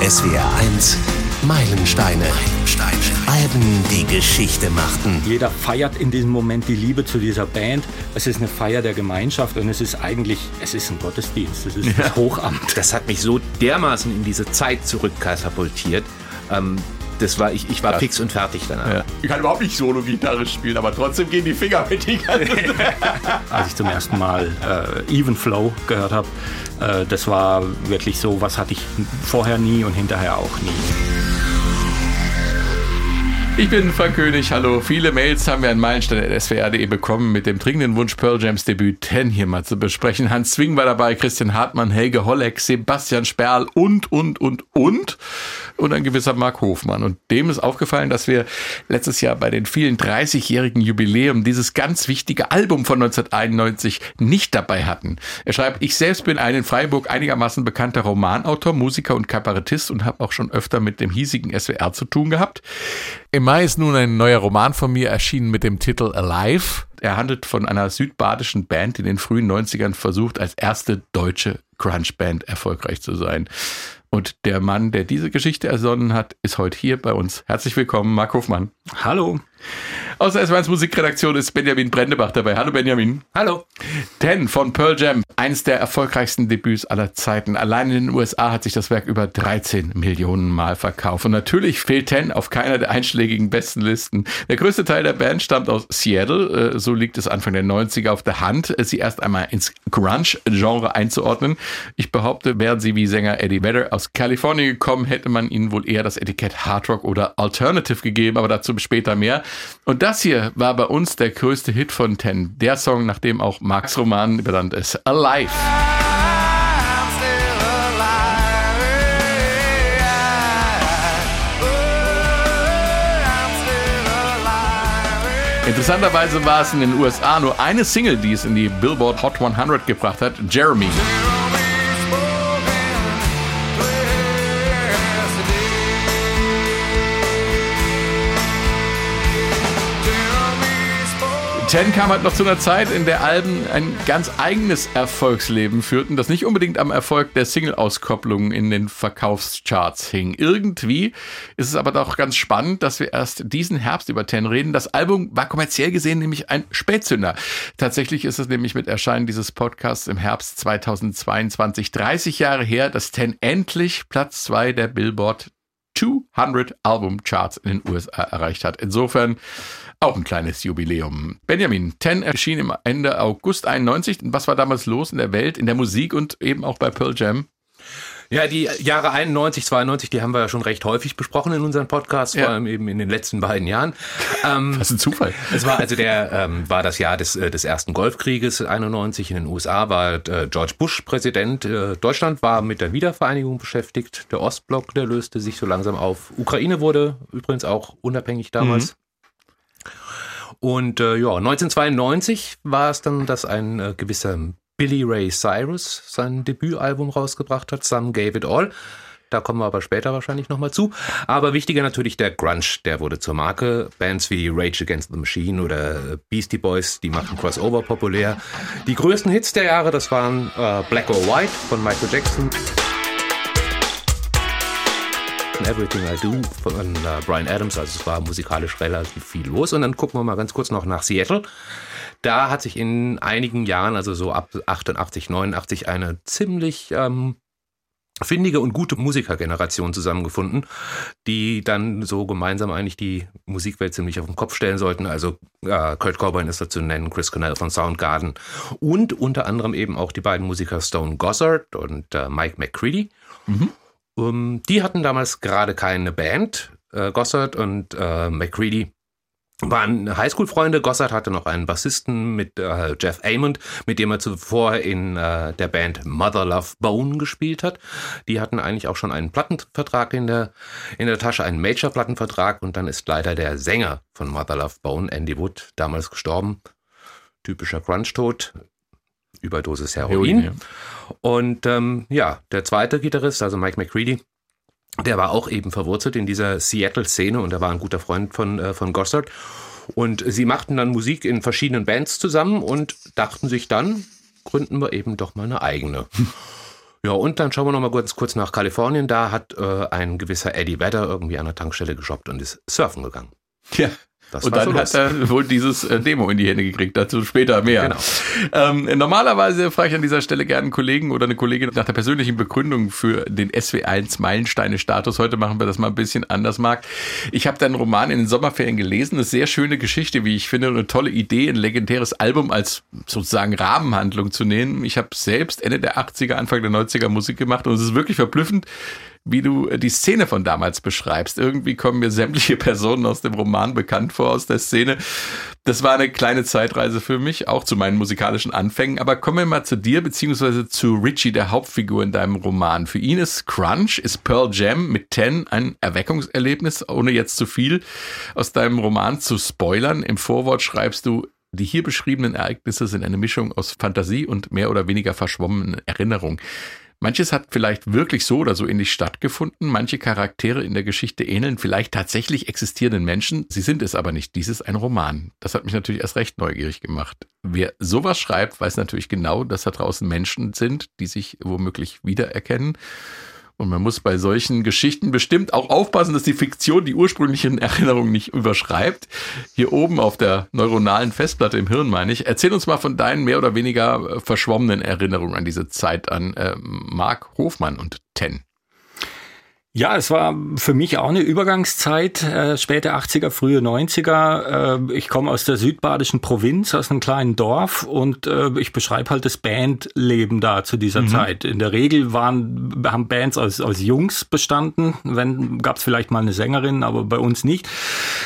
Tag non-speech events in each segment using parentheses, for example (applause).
SWR 1 Meilensteine. Meilensteine. Alben, die Geschichte machten. Jeder feiert in diesem Moment die Liebe zu dieser Band. Es ist eine Feier der Gemeinschaft und es ist eigentlich, es ist ein Gottesdienst, es ist ja. das Hochamt. Das hat mich so dermaßen in diese Zeit zurückkatapultiert. Ähm, das war, ich, ich war fix und fertig danach. Ja. Ich kann überhaupt nicht Solo-Gitarre spielen, aber trotzdem gehen die Finger mit die ganze (laughs) Als ich zum ersten Mal äh, Even Flow gehört habe, äh, das war wirklich so, was hatte ich vorher nie und hinterher auch nie. Ich bin Frank König, hallo. Viele Mails haben wir an meilenstein.swr.de bekommen mit dem dringenden Wunsch, Pearl Jams Debüt 10 hier mal zu besprechen. Hans Zwing war dabei, Christian Hartmann, Helge Holleck, Sebastian Sperl und, und, und, und. Und ein gewisser Mark Hofmann. Und dem ist aufgefallen, dass wir letztes Jahr bei den vielen 30-jährigen Jubiläum dieses ganz wichtige Album von 1991 nicht dabei hatten. Er schreibt, ich selbst bin ein in Freiburg einigermaßen bekannter Romanautor, Musiker und Kabarettist und habe auch schon öfter mit dem hiesigen SWR zu tun gehabt. Im Mai ist nun ein neuer Roman von mir erschienen mit dem Titel Alive. Er handelt von einer südbadischen Band, die in den frühen 90ern versucht, als erste deutsche Crunch-Band erfolgreich zu sein. Und der Mann, der diese Geschichte ersonnen hat, ist heute hier bei uns. Herzlich willkommen, Marc Hofmann. Hallo. Aus der S1 Musikredaktion ist Benjamin Brendebach dabei. Hallo Benjamin. Hallo. Ten von Pearl Jam, eines der erfolgreichsten Debüts aller Zeiten. Allein in den USA hat sich das Werk über 13 Millionen Mal verkauft. Und natürlich fehlt Ten auf keiner der einschlägigen besten Listen. Der größte Teil der Band stammt aus Seattle. Äh, so liegt es Anfang der 90er auf der Hand, sie erst einmal ins Grunge-Genre einzuordnen. Ich behaupte, wären sie wie Sänger Eddie Vedder aus Kalifornien gekommen, hätte man ihnen wohl eher das Etikett Hard Rock oder Alternative gegeben, aber dazu später mehr. Und das hier war bei uns der größte Hit von Ten. Der Song, nach dem auch Marks Roman benannt ist. Alive. Interessanterweise war es in den USA nur eine Single, die es in die Billboard Hot 100 gebracht hat, Jeremy. Ten kam halt noch zu einer Zeit, in der Alben ein ganz eigenes Erfolgsleben führten, das nicht unbedingt am Erfolg der Single-Auskopplungen in den Verkaufscharts hing. Irgendwie ist es aber doch ganz spannend, dass wir erst diesen Herbst über Ten reden. Das Album war kommerziell gesehen nämlich ein Spätzünder. Tatsächlich ist es nämlich mit Erscheinen dieses Podcasts im Herbst 2022 30 Jahre her, dass Ten endlich Platz zwei der Billboard 200 Album Charts in den USA erreicht hat. Insofern auch ein kleines Jubiläum. Benjamin, Ten erschien im Ende August 91. Was war damals los in der Welt, in der Musik und eben auch bei Pearl Jam? Ja, die Jahre 91, 92, die haben wir ja schon recht häufig besprochen in unserem Podcast, vor allem eben in den letzten beiden Jahren. Ähm, (laughs) das ist ein Zufall. Es war also der ähm, war das Jahr des, äh, des ersten Golfkrieges 91 in den USA war äh, George Bush Präsident. Äh, Deutschland war mit der Wiedervereinigung beschäftigt. Der Ostblock, der löste sich so langsam auf. Ukraine wurde übrigens auch unabhängig damals. Mhm. Und äh, ja, 1992 war es dann, dass ein äh, gewisser Billy Ray Cyrus sein Debütalbum rausgebracht hat, Some Gave It All. Da kommen wir aber später wahrscheinlich nochmal zu. Aber wichtiger natürlich der Grunge, der wurde zur Marke. Bands wie Rage Against the Machine oder Beastie Boys, die machten Crossover populär. Die größten Hits der Jahre, das waren äh, Black or White von Michael Jackson. Everything I Do von äh, Brian Adams. Also es war musikalisch relativ viel los. Und dann gucken wir mal ganz kurz noch nach Seattle. Da hat sich in einigen Jahren, also so ab 88, 89, eine ziemlich ähm, findige und gute Musikergeneration zusammengefunden, die dann so gemeinsam eigentlich die Musikwelt ziemlich auf den Kopf stellen sollten. Also äh, Kurt Cobain ist dazu nennen, Chris Cornell von Soundgarden und unter anderem eben auch die beiden Musiker Stone Gossard und äh, Mike McCready. Mhm. Um, die hatten damals gerade keine Band. Äh, Gossard und äh, McCready waren Highschool-Freunde. Gossard hatte noch einen Bassisten mit äh, Jeff Amond, mit dem er zuvor in äh, der Band Mother Love Bone gespielt hat. Die hatten eigentlich auch schon einen Plattenvertrag in der, in der Tasche, einen Major-Plattenvertrag. Und dann ist leider der Sänger von Mother Love Bone, Andy Wood, damals gestorben. Typischer Crunch-Tod. Überdosis Heroin. Heroin ja. Und ähm, ja, der zweite Gitarrist, also Mike McCready, der war auch eben verwurzelt in dieser Seattle-Szene und er war ein guter Freund von, äh, von Gossard. Und sie machten dann Musik in verschiedenen Bands zusammen und dachten sich dann, gründen wir eben doch mal eine eigene. (laughs) Ja, und dann schauen wir noch mal kurz, kurz nach Kalifornien. Da hat äh, ein gewisser Eddie Vedder irgendwie an der Tankstelle geshoppt und ist surfen gegangen. Ja. Das und dann so hat er wohl dieses äh, Demo in die Hände gekriegt. Dazu später mehr. Genau. Ähm, normalerweise frage ich an dieser Stelle gerne einen Kollegen oder eine Kollegin nach der persönlichen Begründung für den SW1 Meilensteine-Status. Heute machen wir das mal ein bisschen anders, Marc. Ich habe deinen Roman in den Sommerferien gelesen. Eine sehr schöne Geschichte, wie ich finde, eine tolle Idee, ein legendäres Album als sozusagen Rahmenhandlung zu nehmen. Ich habe selbst Ende der 80er, Anfang der 90er Musik gemacht und es ist wirklich verblüffend, wie du äh, die Szene von damals beschreibst. Irgendwie kommen mir sämtliche (laughs) Personen aus dem Roman bekannt vor, aus der Szene. Das war eine kleine Zeitreise für mich, auch zu meinen musikalischen Anfängen. Aber kommen wir mal zu dir, beziehungsweise zu Richie, der Hauptfigur in deinem Roman. Für ihn ist Crunch, ist Pearl Jam mit Ten ein Erweckungserlebnis, ohne jetzt zu viel aus deinem Roman zu spoilern. Im Vorwort schreibst du, die hier beschriebenen Ereignisse sind eine Mischung aus Fantasie und mehr oder weniger verschwommenen Erinnerungen. Manches hat vielleicht wirklich so oder so ähnlich stattgefunden. Manche Charaktere in der Geschichte ähneln vielleicht tatsächlich existierenden Menschen. Sie sind es aber nicht. Dies ist ein Roman. Das hat mich natürlich erst recht neugierig gemacht. Wer sowas schreibt, weiß natürlich genau, dass da draußen Menschen sind, die sich womöglich wiedererkennen. Und man muss bei solchen Geschichten bestimmt auch aufpassen, dass die Fiktion die ursprünglichen Erinnerungen nicht überschreibt. Hier oben auf der neuronalen Festplatte im Hirn, meine ich. Erzähl uns mal von deinen mehr oder weniger äh, verschwommenen Erinnerungen an diese Zeit an äh, Mark Hofmann und Ten. Ja, es war für mich auch eine Übergangszeit, äh, späte 80er, frühe 90er. Äh, ich komme aus der südbadischen Provinz, aus einem kleinen Dorf und äh, ich beschreibe halt das Bandleben da zu dieser mhm. Zeit. In der Regel waren, haben Bands aus, aus Jungs bestanden, wenn gab es vielleicht mal eine Sängerin, aber bei uns nicht.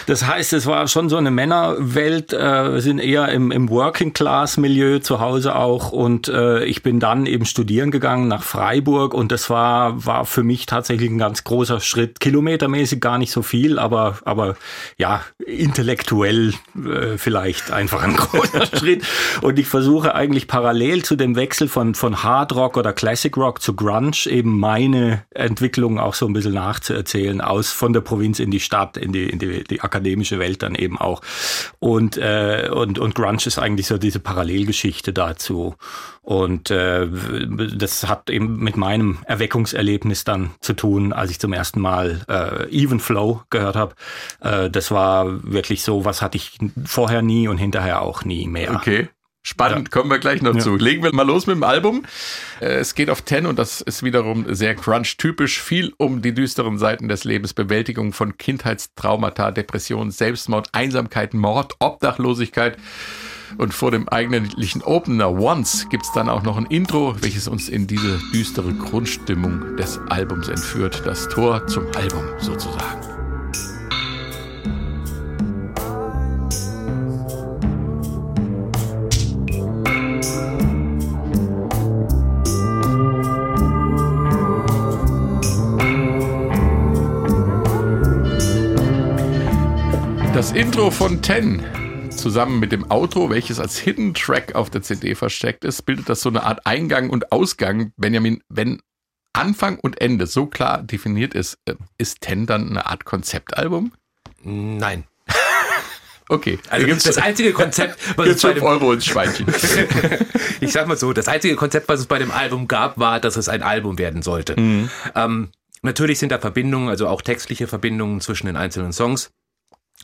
Das heißt, es war schon so eine Männerwelt, äh, wir sind eher im, im Working-Class-Milieu zu Hause auch und äh, ich bin dann eben studieren gegangen nach Freiburg und das war, war für mich tatsächlich ein ganz ganz großer Schritt. Kilometermäßig gar nicht so viel, aber, aber ja, intellektuell äh, vielleicht einfach ein (laughs) großer Schritt. Und ich versuche eigentlich parallel zu dem Wechsel von, von Hard Rock oder Classic Rock zu Grunge eben meine Entwicklung auch so ein bisschen nachzuerzählen, aus von der Provinz in die Stadt, in die, in die, die akademische Welt dann eben auch. Und, äh, und, und Grunge ist eigentlich so diese Parallelgeschichte dazu. Und äh, das hat eben mit meinem Erweckungserlebnis dann zu tun, als ich zum ersten Mal äh, Even Flow gehört habe. Äh, das war wirklich so, was hatte ich vorher nie und hinterher auch nie mehr. Okay. Spannend, ja. kommen wir gleich noch ja. zu. Legen wir mal los mit dem Album. Äh, es geht auf Ten und das ist wiederum sehr Crunch-typisch. Viel um die düsteren Seiten des Lebens, Bewältigung von Kindheitstraumata, Depression, Selbstmord, Einsamkeit, Mord, Obdachlosigkeit. Und vor dem eigentlichen Opener Once gibt es dann auch noch ein Intro, welches uns in diese düstere Grundstimmung des Albums entführt. Das Tor zum Album sozusagen. Das Intro von Ten zusammen mit dem Outro, welches als Hidden Track auf der CD versteckt ist, bildet das so eine Art Eingang und Ausgang. Benjamin, wenn Anfang und Ende so klar definiert ist, äh, ist Ten dann eine Art Konzeptalbum? Nein. Okay. Also das einzige Konzept, (laughs) was es bei dem, Euro ins Schweinchen. (laughs) ich sag mal so, das einzige Konzept, was es bei dem Album gab, war, dass es ein Album werden sollte. Mhm. Ähm, natürlich sind da Verbindungen, also auch textliche Verbindungen zwischen den einzelnen Songs.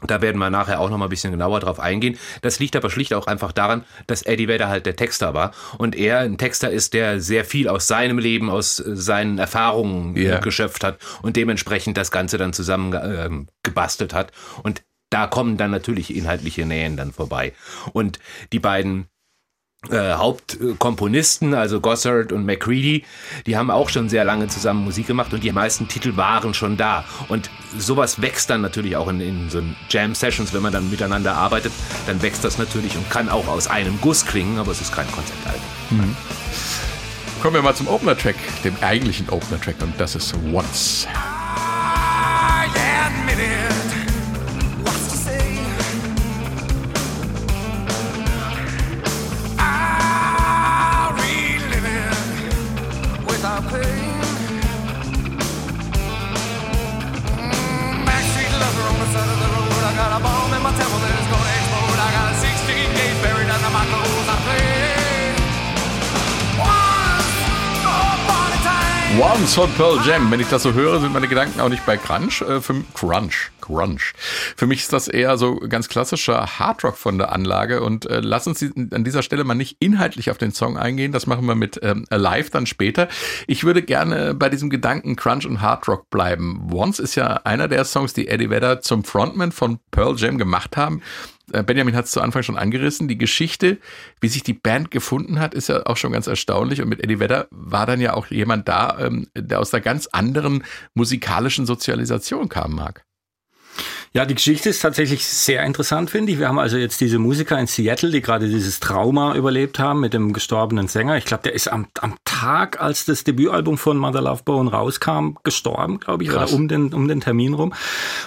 Da werden wir nachher auch noch mal ein bisschen genauer drauf eingehen. Das liegt aber schlicht auch einfach daran, dass Eddie Vedder halt der Texter war und er ein Texter ist, der sehr viel aus seinem Leben, aus seinen Erfahrungen yeah. geschöpft hat und dementsprechend das Ganze dann zusammen äh, gebastelt hat. Und da kommen dann natürlich inhaltliche Nähen dann vorbei. Und die beiden äh, Hauptkomponisten, also Gossard und McCready, die haben auch schon sehr lange zusammen Musik gemacht und die meisten Titel waren schon da. Und sowas wächst dann natürlich auch in, in so Jam-Sessions, wenn man dann miteinander arbeitet, dann wächst das natürlich und kann auch aus einem Guss klingen, aber es ist kein Konzeptalbum. Mhm. Kommen wir mal zum Opener-Track, dem eigentlichen Opener-Track und das ist Once. Once von Pearl Jam. Wenn ich das so höre, sind meine Gedanken auch nicht bei Crunch. Äh, für, Crunch, Crunch. Für mich ist das eher so ganz klassischer Hardrock von der Anlage. Und äh, lass uns an dieser Stelle mal nicht inhaltlich auf den Song eingehen. Das machen wir mit ähm, Alive dann später. Ich würde gerne bei diesem Gedanken Crunch und Hardrock bleiben. Once ist ja einer der Songs, die Eddie Vedder zum Frontman von Pearl Jam gemacht haben. Äh, Benjamin hat es zu Anfang schon angerissen. Die Geschichte, wie sich die Band gefunden hat, ist ja auch schon ganz erstaunlich. Und mit Eddie Vedder war dann ja auch jemand da, ähm, der aus einer ganz anderen musikalischen Sozialisation kam, Marc. Ja, die Geschichte ist tatsächlich sehr interessant, finde ich. Wir haben also jetzt diese Musiker in Seattle, die gerade dieses Trauma überlebt haben mit dem gestorbenen Sänger. Ich glaube, der ist am, am Tag, als das Debütalbum von Mother Love Bone rauskam, gestorben, glaube ich, Krass. oder um den, um den Termin rum.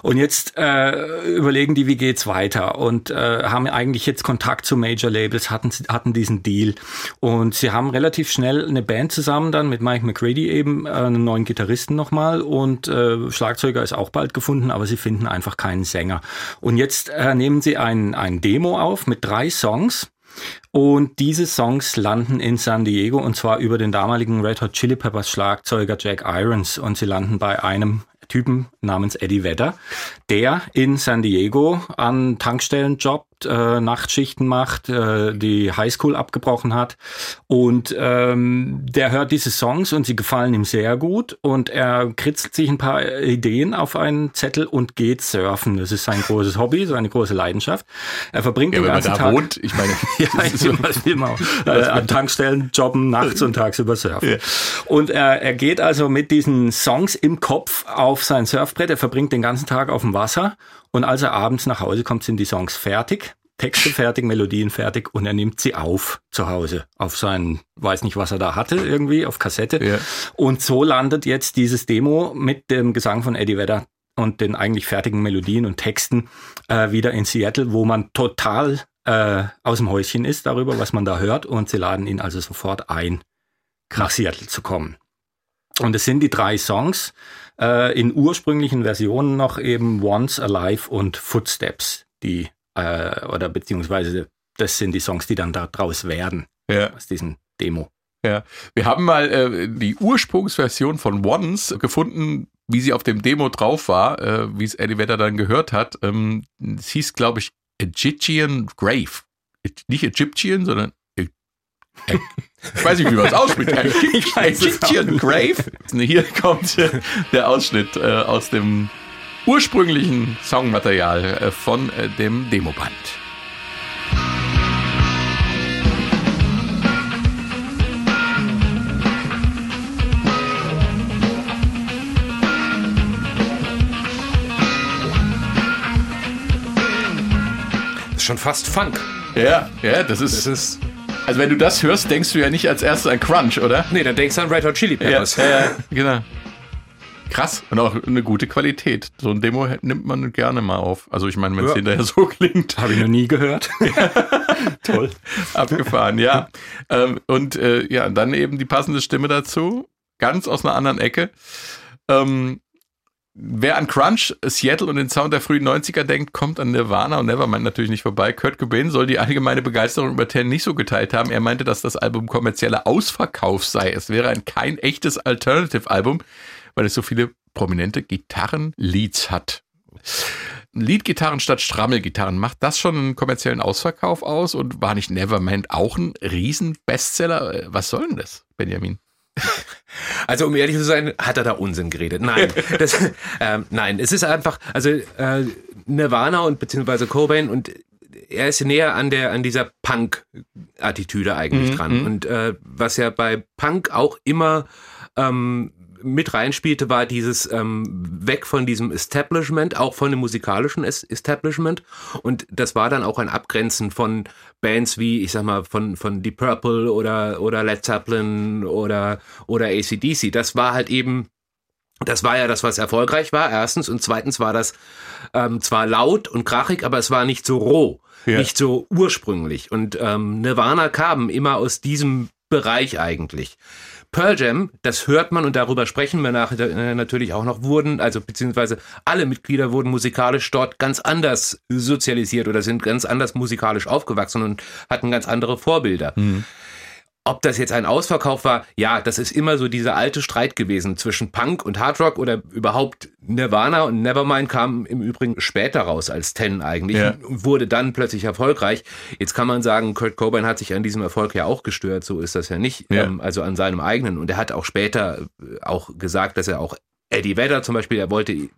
Und jetzt äh, überlegen die, wie geht's weiter und äh, haben eigentlich jetzt Kontakt zu Major Labels, hatten, hatten diesen Deal. Und sie haben relativ schnell eine Band zusammen dann mit Mike McCready eben, äh, einen neuen Gitarristen nochmal und äh, Schlagzeuger ist auch bald gefunden, aber sie finden einfach keinen einen Sänger. Und jetzt äh, nehmen sie ein, ein Demo auf mit drei Songs. Und diese Songs landen in San Diego und zwar über den damaligen Red Hot Chili Peppers Schlagzeuger Jack Irons und sie landen bei einem Typen namens Eddie Vedder, der in San Diego an Tankstellen äh, Nachtschichten macht, äh, die Highschool abgebrochen hat. Und ähm, der hört diese Songs und sie gefallen ihm sehr gut. Und er kritzelt sich ein paar Ideen auf einen Zettel und geht surfen. Das ist sein großes Hobby, seine große Leidenschaft. Er verbringt ja, den ganzen Tag. Wohnt, ich meine, (laughs) ja, (laughs) was will man auch, (laughs) äh, an Tankstellen jobben, nachts und tagsüber surfen. Ja. Und er, er geht also mit diesen Songs im Kopf auf sein Surfbrett. Er verbringt den ganzen Tag auf dem Wasser und als er abends nach Hause kommt, sind die Songs fertig. Texte (laughs) fertig, Melodien fertig und er nimmt sie auf zu Hause auf seinen, weiß nicht, was er da hatte, irgendwie auf Kassette. Ja. Und so landet jetzt dieses Demo mit dem Gesang von Eddie Vedder und den eigentlich fertigen Melodien und Texten äh, wieder in Seattle, wo man total äh, aus dem Häuschen ist darüber, was man da hört. Und sie laden ihn also sofort ein, nach Seattle zu kommen. Und es sind die drei Songs äh, in ursprünglichen Versionen noch eben Once Alive und Footsteps, die äh, oder beziehungsweise das sind die Songs, die dann daraus werden ja. aus diesem Demo. Ja, wir haben mal äh, die Ursprungsversion von Once gefunden, wie sie auf dem Demo drauf war, äh, wie es Eddie Vedder dann gehört hat. Ähm, es hieß, glaube ich, Egyptian Grave. Nicht Egyptian, sondern ich weiß nicht, wie man (laughs) es ausspricht. Egyptian Grave. Hier kommt der Ausschnitt äh, aus dem ursprünglichen Songmaterial äh, von äh, dem Demoband. Das ist schon fast Funk. Ja, ja, das ist. Das ist also wenn du das hörst, denkst du ja nicht als erstes an Crunch, oder? Nee, dann denkst du an Red Hot Chili Peppers. Ja, ja genau. Krass und auch eine gute Qualität. So ein Demo nimmt man gerne mal auf. Also ich meine, wenn es ja. hinterher so klingt. Habe ich noch nie gehört. (laughs) Toll. Abgefahren, ja. Ähm, und äh, ja, dann eben die passende Stimme dazu. Ganz aus einer anderen Ecke. Ähm, Wer an Crunch, Seattle und den Sound der frühen 90er denkt, kommt an Nirvana und Nevermind natürlich nicht vorbei. Kurt Cobain soll die allgemeine Begeisterung über Ten nicht so geteilt haben. Er meinte, dass das Album kommerzieller Ausverkauf sei. Es wäre ein kein echtes Alternative-Album weil es so viele prominente Gitarrenleads hat. Leadgitarren statt Strammelgitarren, macht das schon einen kommerziellen Ausverkauf aus? Und war nicht Nevermind auch ein Riesen-Bestseller? Was soll denn das, Benjamin? Also um ehrlich zu sein, hat er da Unsinn geredet. Nein, (laughs) das, ähm, nein, es ist einfach, also äh, Nirvana und beziehungsweise Cobain und er ist näher an der an dieser Punk-Attitüde eigentlich mhm, dran. Mhm. Und äh, was ja bei Punk auch immer ähm, mit reinspielte, war dieses ähm, weg von diesem Establishment, auch von dem musikalischen Establishment. Und das war dann auch ein Abgrenzen von Bands wie, ich sag mal, von, von Deep Purple oder, oder Led Zeppelin oder, oder ACDC. Das war halt eben das war ja das, was erfolgreich war, erstens. Und zweitens war das ähm, zwar laut und krachig, aber es war nicht so roh, ja. nicht so ursprünglich. Und ähm, Nirvana kam immer aus diesem Bereich eigentlich. Pearl Jam, das hört man und darüber sprechen wir nachher äh, natürlich auch noch, wurden, also beziehungsweise alle Mitglieder wurden musikalisch dort ganz anders sozialisiert oder sind ganz anders musikalisch aufgewachsen und hatten ganz andere Vorbilder. Mhm. Ob das jetzt ein Ausverkauf war, ja, das ist immer so dieser alte Streit gewesen zwischen Punk und Hardrock oder überhaupt Nirvana und Nevermind kam im Übrigen später raus als Ten eigentlich Ja. und wurde dann plötzlich erfolgreich. Jetzt kann man sagen, Kurt Cobain hat sich an diesem Erfolg ja auch gestört, so ist das ja nicht, Ja. ähm, also an seinem eigenen. Und er hat auch später äh, auch gesagt, dass er auch Eddie Vedder zum Beispiel, er wollte,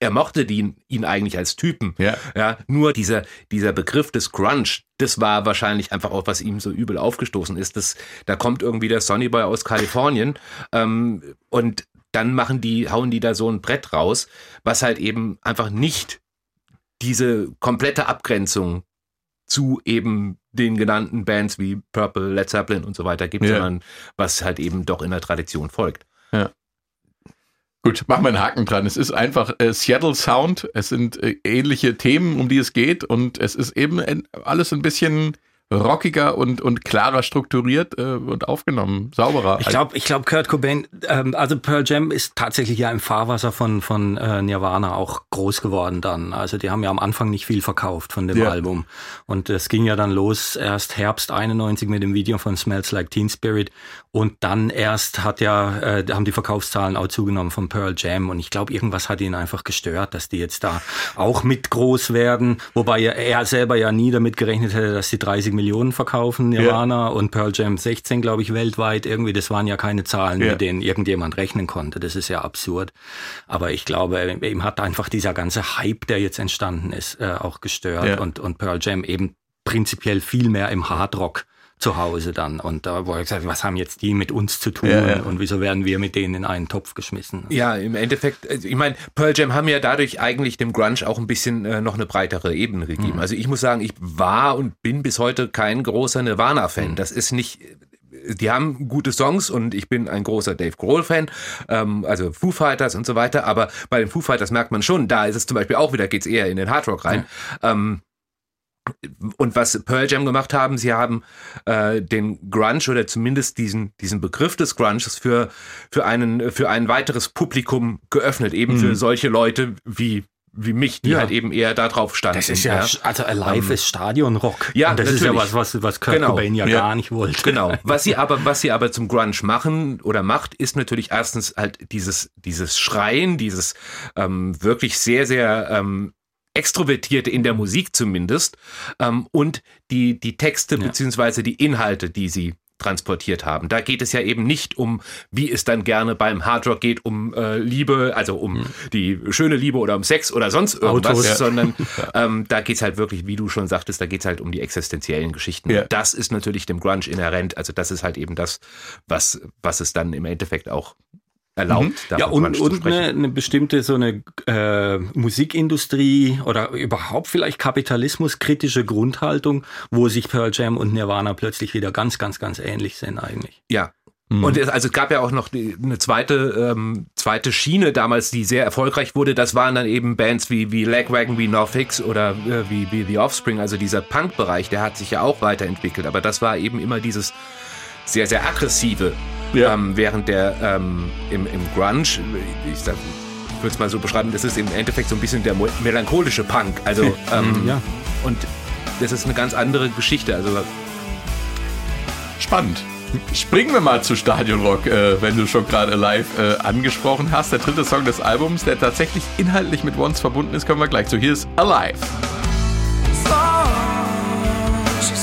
er mochte ihn, ihn eigentlich als Typen. Ja. Ja, nur dieser, dieser Begriff des Grunge, das war wahrscheinlich einfach auch, was ihm so übel aufgestoßen ist. Das, da kommt irgendwie der Sonny Boy aus Kalifornien (laughs) ähm, und dann machen die, hauen die da so ein Brett raus, was halt eben einfach nicht diese komplette Abgrenzung zu eben den genannten Bands wie Purple, Led Zeppelin und so weiter gibt, Ja. sondern was halt eben doch in der Tradition folgt. Gut, machen wir einen Haken dran. Es ist einfach äh, Seattle Sound. Es sind äh, ähnliche Themen, um die es geht. Und es ist eben ein, alles ein bisschen rockiger und, und klarer strukturiert äh, und aufgenommen, sauberer. Ich glaube, ich glaube, Kurt Cobain, ähm, also Pearl Jam ist tatsächlich ja im Fahrwasser von von äh, Nirvana auch groß geworden dann. Also die haben ja am Anfang nicht viel verkauft von dem Ja. Album und es ging ja dann los erst Herbst 91 mit dem Video von Smells Like Teen Spirit und dann erst hat ja äh, haben die Verkaufszahlen auch zugenommen von Pearl Jam und ich glaube, irgendwas hat ihn einfach gestört, dass die jetzt da auch mit groß werden, wobei er, er selber ja nie damit gerechnet hätte, dass die 30 Millionen verkaufen Nirvana und Pearl Jam 16, glaube ich, weltweit irgendwie. Das waren ja keine Zahlen, Ja. mit denen irgendjemand rechnen konnte. Das ist ja absurd. Aber ich glaube, ihm hat einfach dieser ganze Hype, der jetzt entstanden ist, äh, auch gestört Ja. und, und Pearl Jam eben prinzipiell viel mehr im Hardrock zu Hause dann. Und da wurde gesagt, was haben jetzt die mit uns zu tun Ja, ja. und wieso werden wir mit denen in einen Topf geschmissen? Ja, im Endeffekt, also ich meine, Pearl Jam haben ja dadurch eigentlich dem Grunge auch ein bisschen äh, noch eine breitere Ebene gegeben. Also ich muss sagen, ich war und bin bis heute kein großer Nirvana-Fan. Das ist nicht, die haben gute Songs und ich bin ein großer Dave Grohl-Fan, ähm, also Foo Fighters und so weiter. Aber bei den Foo Fighters merkt man schon, da ist es zum Beispiel auch wieder, geht's eher in den Hardrock rein. Ähm, und was Pearl Jam gemacht haben, sie haben äh, den Grunge oder zumindest diesen, diesen Begriff des Grunges für, für, einen, für ein weiteres Publikum geöffnet, eben für solche Leute wie, wie mich, die Ja. halt eben eher da drauf standen. Das ist ja, also Alive ist Stadionrock. ja, und das ist ja natürlich. was, was, was Kurt Genau. Cobain ja, Ja. gar nicht wollte. Genau. (laughs) Was sie aber, was sie aber zum Grunge machen oder macht, ist natürlich erstens halt dieses, dieses Schreien, dieses ähm, wirklich sehr, sehr ähm, extrovertierte in der Musik zumindest ähm, und die, die Texte Ja. beziehungsweise die Inhalte, die sie transportiert haben. Da geht es ja eben nicht um, wie es dann gerne beim Hardrock geht, um äh, Liebe, also um die schöne Liebe oder um Sex oder sonst irgendwas, Autos. Ja. sondern (laughs) ähm, da geht's halt wirklich, wie du schon sagtest, da geht's halt um die existenziellen Geschichten. Ja. Das ist natürlich dem Grunge inhärent. Also das ist halt eben das, was, was es dann im Endeffekt auch erlaubt. da Mhm. Ja, und, und eine, eine bestimmte so eine äh, Musikindustrie oder überhaupt vielleicht kapitalismuskritische Grundhaltung, wo sich Pearl Jam und Nirvana plötzlich wieder ganz, ganz, ganz ähnlich sind eigentlich. Ja. Und es, also es gab ja auch noch die, eine zweite, ähm, zweite Schiene damals, die sehr erfolgreich wurde. Das waren dann eben Bands wie, wie Lagwagon, wie Hicks oder äh, wie, wie The Offspring. Also dieser Punk-Bereich, der hat sich ja auch weiterentwickelt. Aber das war eben immer dieses sehr, sehr aggressive. Ja. Ähm, während der ähm, im, im Grunge, ich sag, würde es mal so beschreiben, das ist im Endeffekt so ein bisschen der melancholische Punk. Also (laughs) ähm, Ja. und das ist eine ganz andere Geschichte. Also Spannend. Springen wir mal zu Stadionrock, äh, wenn du schon gerade live äh, angesprochen hast. Der dritte Song des Albums, der tatsächlich inhaltlich mit Once verbunden ist, kommen wir gleich zu. Hier ist Alive. She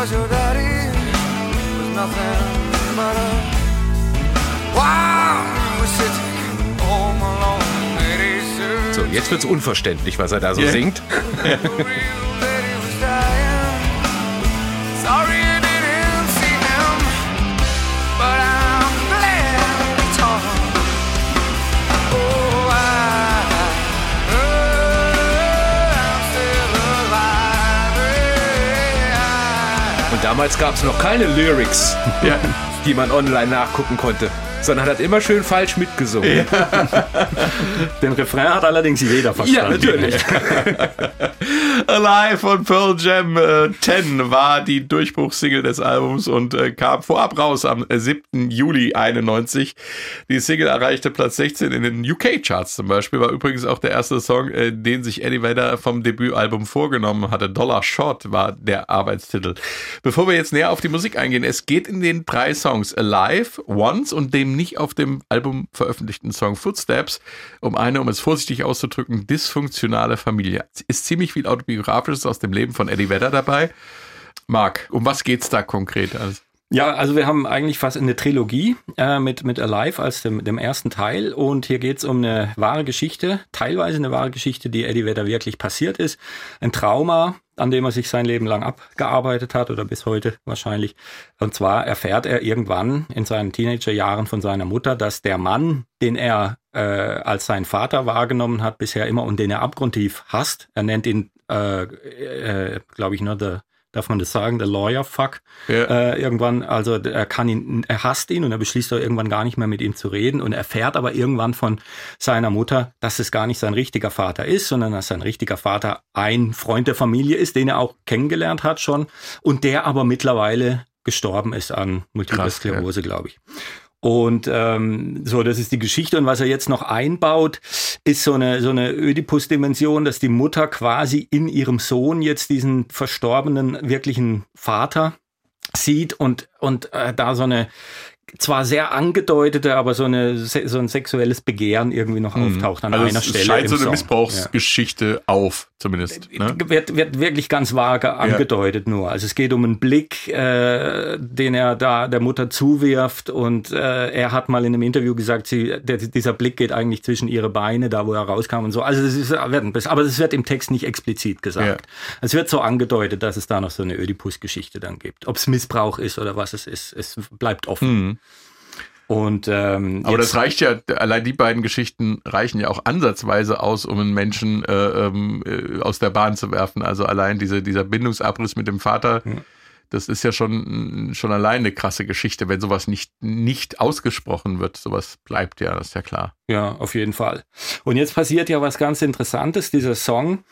was your daddy was nothing but a wild city home alone. So, jetzt wird's unverständlich, was er da so Ja. singt. (laughs) Damals gab's noch keine Lyrics, (laughs) Ja. die man online nachgucken konnte, sondern hat immer schön falsch mitgesungen. (laughs) Den Refrain hat allerdings jeder verstanden. Ja, natürlich. (laughs) Alive von Pearl Jam äh, 10 war die Durchbruchssingle des Albums und äh, kam vorab raus am äh, 7. Juli 91. Die Single erreichte Platz 16 in den UK-Charts zum Beispiel, war übrigens auch der erste Song, äh, den sich Eddie Vedder vom Debütalbum vorgenommen hatte. Dollar Shot war der Arbeitstitel. Bevor wir jetzt näher auf die Musik eingehen, es geht in den drei Songs Alive, Once und dem nicht auf dem Album veröffentlichten Song Footsteps um eine, um es vorsichtig auszudrücken, dysfunktionale Familie. Ist ziemlich viel Autobiografisches aus dem Leben von Eddie Vedder dabei. Marc, um was geht's da konkret? Also, Ja, also wir haben eigentlich fast eine Trilogie äh, mit, mit Alive als dem, dem ersten Teil und hier geht's um eine wahre Geschichte, teilweise eine wahre Geschichte, die Eddie Vedder wirklich passiert ist. Ein Trauma, an dem er sich sein Leben lang abgearbeitet hat oder bis heute wahrscheinlich. Und zwar erfährt er irgendwann in seinen Teenagerjahren von seiner Mutter, dass der Mann, den er äh, als sein Vater wahrgenommen hat bisher immer und den er abgrundtief hasst, er nennt ihn, äh, äh, glaube ich, nur der darf man das sagen, der Lawyer Fuck. Ja. Äh, irgendwann, also er kann ihn, er hasst ihn und er beschließt auch irgendwann gar nicht mehr mit ihm zu reden und erfährt aber irgendwann von seiner Mutter, dass es gar nicht sein richtiger Vater ist, sondern dass sein richtiger Vater ein Freund der Familie ist, den er auch kennengelernt hat schon und der aber mittlerweile gestorben ist an Multiple Krass, ja. Sklerose, glaube ich. Und ähm, so, das ist die Geschichte. Und was er jetzt noch einbaut, ist so eine, so eine Ödipus-Dimension, dass die Mutter quasi in ihrem Sohn jetzt diesen verstorbenen wirklichen Vater sieht und, und äh, da so eine zwar sehr angedeutete, aber so, eine, so ein sexuelles Begehren irgendwie noch auftaucht an also einer es Stelle. scheint im so eine Song. Missbrauchsgeschichte auf, zumindest. Ne? Wird, wird wirklich ganz vage angedeutet nur. Also es geht um einen Blick, äh, den er da der Mutter zuwirft und äh, er hat mal in einem Interview gesagt, sie, der, dieser Blick geht eigentlich zwischen ihre Beine, da wo er rauskam und so. Also das ist, wird ein bisschen, aber es wird im Text nicht explizit gesagt. Es wird so angedeutet, dass es da noch so eine Ödipus-Geschichte dann gibt. Ob es Missbrauch ist oder was es ist, es bleibt offen. Und ähm, Aber das reicht ja, allein die beiden Geschichten reichen ja auch ansatzweise aus, um einen Menschen äh, ähm, äh, aus der Bahn zu werfen. Also allein diese, dieser Bindungsabriss mit dem Vater, das ist ja schon, schon allein eine krasse Geschichte, wenn sowas nicht, nicht ausgesprochen wird. Sowas bleibt ja, das ist ja klar. Ja, auf jeden Fall. Und jetzt passiert ja was ganz Interessantes. Dieser Song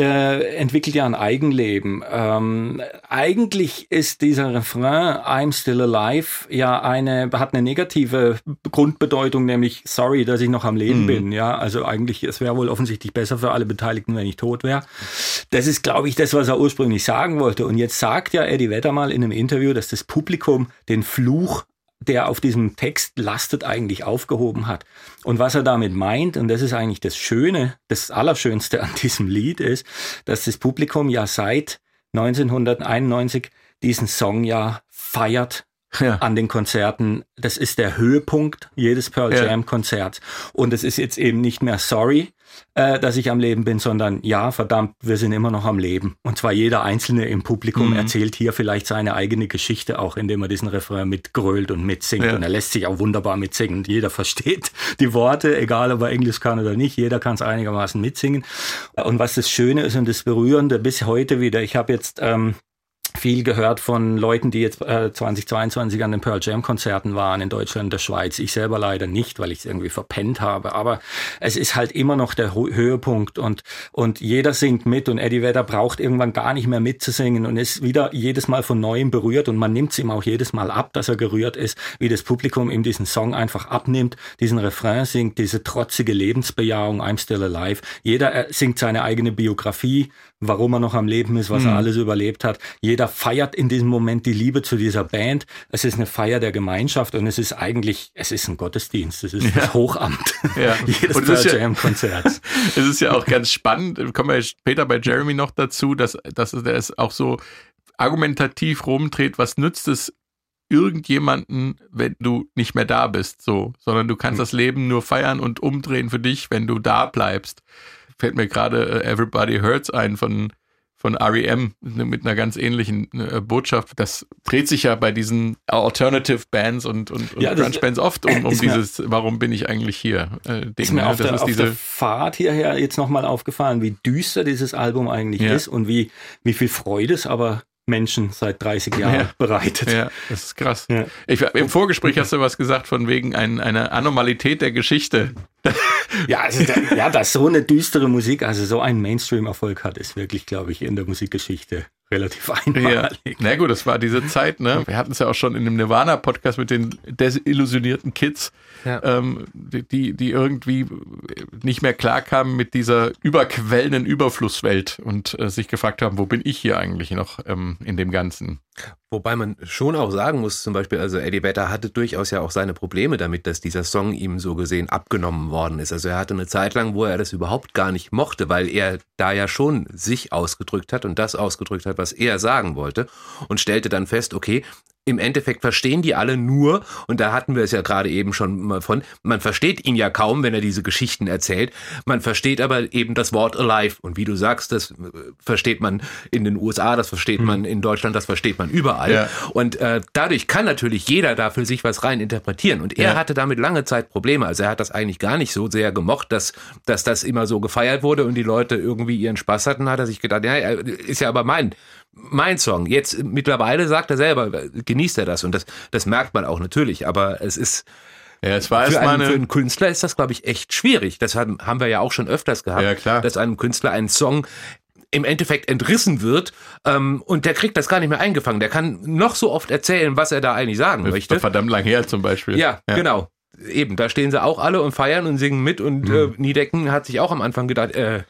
äh, entwickelt ja ein Eigenleben. Ähm, eigentlich ist dieser Refrain I'm Still Alive ja eine hat eine negative Grundbedeutung, nämlich sorry, dass ich noch am Leben bin. Ja, also eigentlich es wäre wohl offensichtlich besser für alle Beteiligten, wenn ich tot wäre. Das ist, glaube ich, das, was er ursprünglich sagen wollte. Und jetzt sagt ja Eddie Vedder mal in einem Interview, dass das Publikum den Fluch der auf diesem Text lastet, eigentlich aufgehoben hat. Und was er damit meint, und das ist eigentlich das Schöne, das Allerschönste an diesem Lied ist, dass das Publikum ja seit 1991 diesen Song ja feiert Ja. an den Konzerten. Das ist der Höhepunkt jedes Pearl Ja. Jam Konzerts. Und es ist jetzt eben nicht mehr sorry, äh, dass ich am Leben bin, sondern ja, verdammt, wir sind immer noch am Leben. Und zwar jeder Einzelne im Publikum Mhm. erzählt hier vielleicht seine eigene Geschichte, auch indem er diesen Refrain mitgrölt und mitsingt. Ja. Und er lässt sich auch wunderbar mitsingen. Jeder versteht (laughs) die Worte, egal ob er Englisch kann oder nicht. Jeder kann es einigermaßen mitsingen. Und was das Schöne ist und das Berührende bis heute wieder, ich habe jetzt ähm, viel gehört von Leuten, die jetzt äh, 2022 an den Pearl Jam Konzerten waren in Deutschland der Schweiz. Ich selber leider nicht, weil ich es irgendwie verpennt habe. Aber es ist halt immer noch der Höhepunkt und, und jeder singt mit und Eddie Vedder braucht irgendwann gar nicht mehr mitzusingen und ist wieder jedes Mal von neuem berührt und man nimmt es ihm auch jedes Mal ab, dass er gerührt ist, wie das Publikum ihm diesen Song einfach abnimmt, diesen Refrain singt, diese trotzige Lebensbejahung, I'm still alive. Jeder äh, singt seine eigene Biografie, warum er noch am Leben ist, was er alles überlebt hat. Jeder feiert in diesem Moment die Liebe zu dieser Band. Es ist eine Feier der Gemeinschaft und es ist eigentlich, es ist ein Gottesdienst, es ist das Hochamt Ja. (laughs) jedes Und es ist Pearl ja- Jam Konzerts. (laughs) Es ist ja auch ganz spannend, kommen wir später bei Jeremy noch dazu, dass, dass er es auch so argumentativ rumdreht, was nützt es irgendjemanden, wenn du nicht mehr da bist, so, sondern du kannst das Leben nur feiern und umdrehen für dich, wenn du da bleibst. Fällt mir gerade äh, Everybody Hurts ein von von REM mit einer ganz ähnlichen äh, Botschaft. Das dreht sich ja bei diesen Alternative Bands und, und, und Ja, Grunge Bands oft um, um ist mir- dieses Warum bin ich eigentlich hier? Äh, Ding, Ist mir ne? auf, der, auf der Fahrt hierher jetzt nochmal aufgefallen, wie düster dieses Album eigentlich Ja. ist und wie, wie viel Freude es aber Menschen seit 30 Jahren Ja. bereitet. Ja, das ist krass. Ja. Ich, Im Vorgespräch hast du was gesagt von wegen ein, einer Anormalität der Geschichte. (laughs) Ja, also da, ja, dass so eine düstere Musik, also so einen Mainstream-Erfolg hat, ist wirklich, glaube ich, in der Musikgeschichte relativ Ja, einmalig. na gut, das war diese Zeit, ne? Wir hatten es ja auch schon in dem Nirvana-Podcast mit den desillusionierten Kids, Ja. ähm, die- die, die irgendwie nicht mehr klarkamen mit dieser überquellenden Überflusswelt und äh, sich gefragt haben, wo bin ich hier eigentlich noch ähm, in dem Ganzen? Wobei man schon auch sagen muss, zum Beispiel, also Eddie Vedder hatte durchaus ja auch seine Probleme damit, dass dieser Song ihm so gesehen abgenommen worden ist. Also er hatte eine Zeit lang, wo er das überhaupt gar nicht mochte, weil er da ja schon sich ausgedrückt hat und das ausgedrückt hat, was er sagen wollte und stellte dann fest, okay, im Endeffekt verstehen die alle nur, und da hatten wir es ja gerade eben schon mal von, man versteht ihn ja kaum, wenn er diese Geschichten erzählt, man versteht aber eben das Wort alive. Und wie du sagst, das äh, versteht man in den USA, das versteht man in Deutschland, das versteht man überall. Ja. Und äh, dadurch kann natürlich jeder da für sich was rein interpretieren. Und er Ja. hatte damit lange Zeit Probleme. Also er hat das eigentlich gar nicht so sehr gemocht, dass, dass das immer so gefeiert wurde und die Leute irgendwie ihren Spaß hatten, hat er sich gedacht, ja, ist ja aber mein, mein Song. Jetzt mittlerweile sagt er selber, genießt er das. Und das, das merkt man auch natürlich. Aber es ist, Ja, es war für einen, für eine. einen Künstler ist das, glaube ich, echt schwierig. Das haben, haben wir ja auch schon öfters gehabt, Ja, klar. dass einem Künstler ein Song im Endeffekt entrissen wird ähm, und der kriegt das gar nicht mehr eingefangen. Der kann noch so oft erzählen, was er da eigentlich sagen Das möchte. verdammt lang her zum Beispiel. Ja, genau. Eben, da stehen sie auch alle und feiern und singen mit und äh, Niedecken hat sich auch am Anfang gedacht, äh,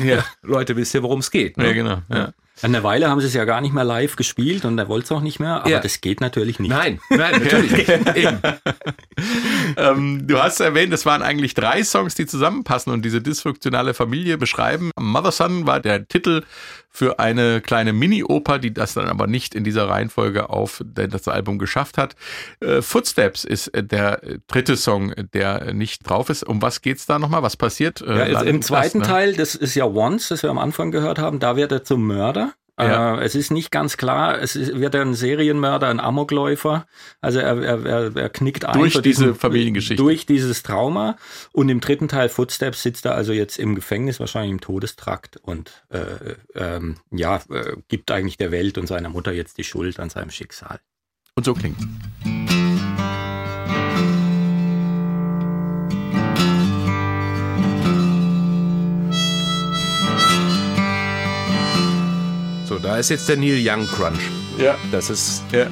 Ja. (laughs) Leute, wisst ihr, worum es geht? Ne? Ja, genau. Ja. Eine Weile haben sie es ja gar nicht mehr live gespielt und er wollte es auch nicht mehr, aber Ja. das geht natürlich nicht. Nein, nein, natürlich nicht. (laughs) Eben. Ähm, du hast erwähnt, es waren eigentlich drei Songs, die zusammenpassen und diese dysfunktionale Familie beschreiben. Mother Son war der Titel für eine kleine Mini-Oper, die das dann aber nicht in dieser Reihenfolge auf das Album geschafft hat. Äh, Footsteps ist äh, der äh, dritte Song, der nicht drauf ist. Um was geht's da nochmal? Was passiert? Ja, Im das, zweiten ne? Teil, das ist ja Once, das wir am Anfang gehört haben, da wird er zum Mörder. Ja. Äh, es ist nicht ganz klar, es ist, wird er ein Serienmörder, ein Amokläufer. Also er, er, er, knickt ein Durch diese diesem- Familiengeschichte. Durch dieses Trauma. Und im dritten Teil Footsteps sitzt er also jetzt im Gefängnis, wahrscheinlich im Todestrakt und äh, ähm, ja, äh, gibt eigentlich der Welt und seiner Mutter jetzt die Schuld an seinem Schicksal. Und so klingt So, da ist jetzt der Neil Young Crunch. Ja. Das ist ja.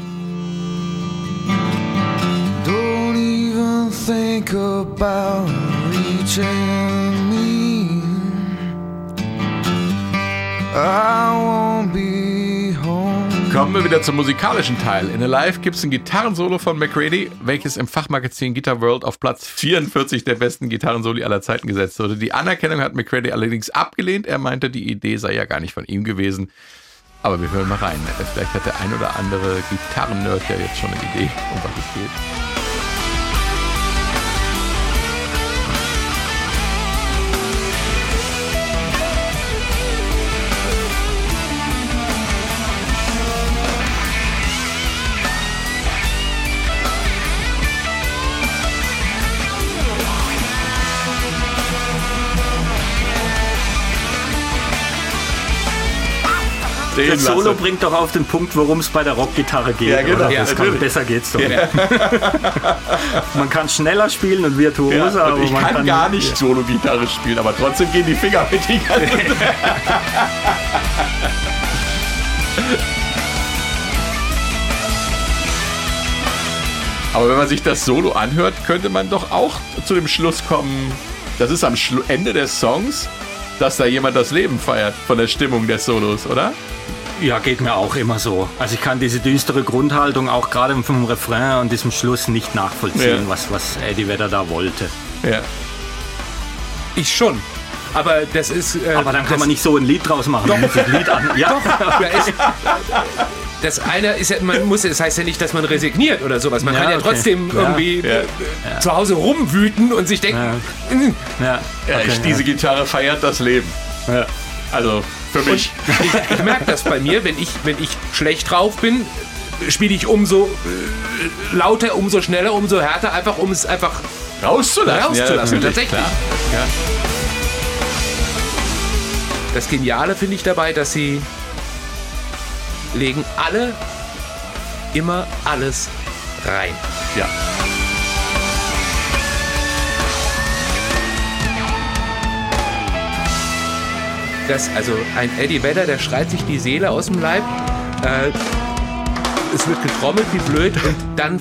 Don't even think about reaching me. I won't be home. Kommen wir wieder zum musikalischen Teil. In Alive gibt es ein Gitarrensolo von McCready, welches im Fachmagazin Guitar World auf Platz 44 der besten Gitarrensoli aller Zeiten gesetzt wurde. Die Anerkennung hat McCready allerdings abgelehnt. Er meinte, die Idee sei ja gar nicht von ihm gewesen. Aber wir hören mal rein. Vielleicht hat der ein oder andere Gitarrennerd ja jetzt schon eine Idee, um was es geht. Den Das Solo lasse. bringt doch auf den Punkt, worum es bei der Rockgitarre geht. Ja, genau. Ja, kann, besser geht's doch. (laughs) man kann schneller spielen und virtuoser, Ja, aber und ich man kann, gar nicht Solo-Gitarre spielen, aber trotzdem gehen die Finger mit die ganze (laughs) Aber wenn man sich das Solo anhört, könnte man doch auch zu dem Schluss kommen, das ist am Schlu Ende des Songs, dass da jemand das Leben feiert von der Stimmung des Solos, oder? Ja, geht mir auch immer so. Also ich kann diese düstere Grundhaltung auch gerade vom Refrain und diesem Schluss nicht nachvollziehen, Ja. was, was Eddie Vedder da wollte. Ja. ich schon. Aber das ist. Äh, Aber dann kann man nicht so ein Lied draus machen. Das Lied an. (laughs) Ja, Ja, es, (laughs) das eine ist ja, man muss, das heißt ja nicht, dass man resigniert oder sowas. Man Ja, kann ja okay. trotzdem Ja. irgendwie Ja. äh, zu Hause rumwüten und sich denken, ja, Ja, okay, ich, diese Gitarre feiert das Leben. ja. Also für mich. ich, ich merke das bei mir, wenn ich, wenn ich schlecht drauf bin, spiele ich umso äh, lauter, umso schneller, umso härter, einfach um es einfach Rauszulassen. rauszulassen. tatsächlich. Ja. Das Geniale finde ich dabei, dass sie legen alle immer alles rein. Ja. Das, also ein Eddie Vedder, der schreit sich die Seele aus dem Leib. Äh, es wird getrommelt wie blöd und dann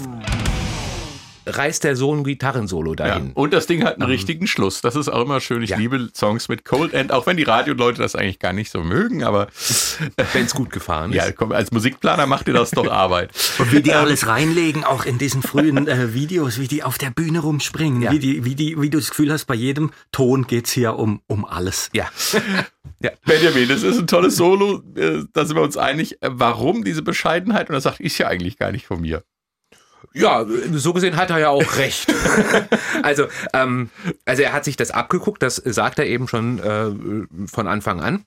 reißt der Sohn ein Gitarrensolo Ja. dahin. Und das Ding hat einen richtigen Schluss. Das ist auch immer schön. Ich Ja. liebe Songs mit Cold End, auch wenn die Radioleute das eigentlich gar nicht so mögen, aber (laughs) Wenn es gut gefahren ist. ja, komm, als Musikplaner macht ihr das doch (laughs) Arbeit. Und wie die alles reinlegen, auch in diesen frühen äh, Videos, wie die auf der Bühne rumspringen, Ja. wie, die, wie, die, wie du das Gefühl hast, bei jedem Ton geht's hier um, um alles. Ja. (laughs) ja. Benjamin, das ist ein tolles Solo. äh, Da sind wir uns einig. Äh, Warum diese Bescheidenheit? Und das sagt ich ja eigentlich gar nicht von mir. Ja, so gesehen hat er ja auch recht. (laughs) also, ähm, also er hat sich das abgeguckt, das sagt er eben schon äh, von Anfang an.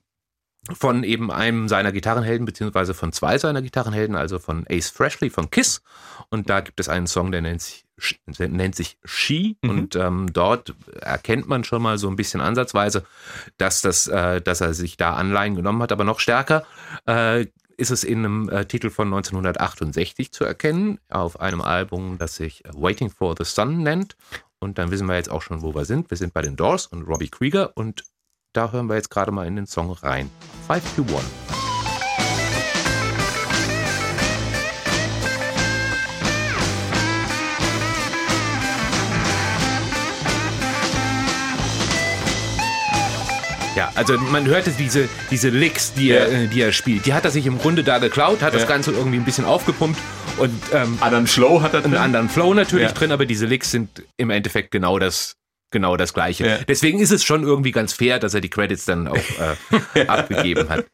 Von eben einem seiner Gitarrenhelden, beziehungsweise von zwei seiner Gitarrenhelden, also von Ace Frehley von Kiss. Und da gibt es einen Song, der nennt sich, der nennt sich She. Und ähm, dort erkennt man schon mal so ein bisschen ansatzweise, dass, das, äh, dass er sich da Anleihen genommen hat. Aber noch stärker äh, ist es in einem äh, Titel von 1968 zu erkennen, auf einem Album, das sich Waiting for the Sun nennt. Und dann wissen wir jetzt auch schon, wo wir sind. Wir sind bei den Doors und Robbie Krieger und da hören wir jetzt gerade mal in den Song rein. 5 to 1. Ja, also man hörte diese, diese Licks, die, er, äh, die er spielt. Die hat er sich im Grunde da geklaut, hat das Ja. Ganze irgendwie ein bisschen aufgepumpt und ähm, Anderen Flow hat er einen drin. anderen Flow natürlich Ja. drin, aber diese Licks sind im Endeffekt genau das, genau das Gleiche. Ja. Deswegen ist es schon irgendwie ganz fair, dass er die Credits dann auch äh, (laughs) abgegeben hat.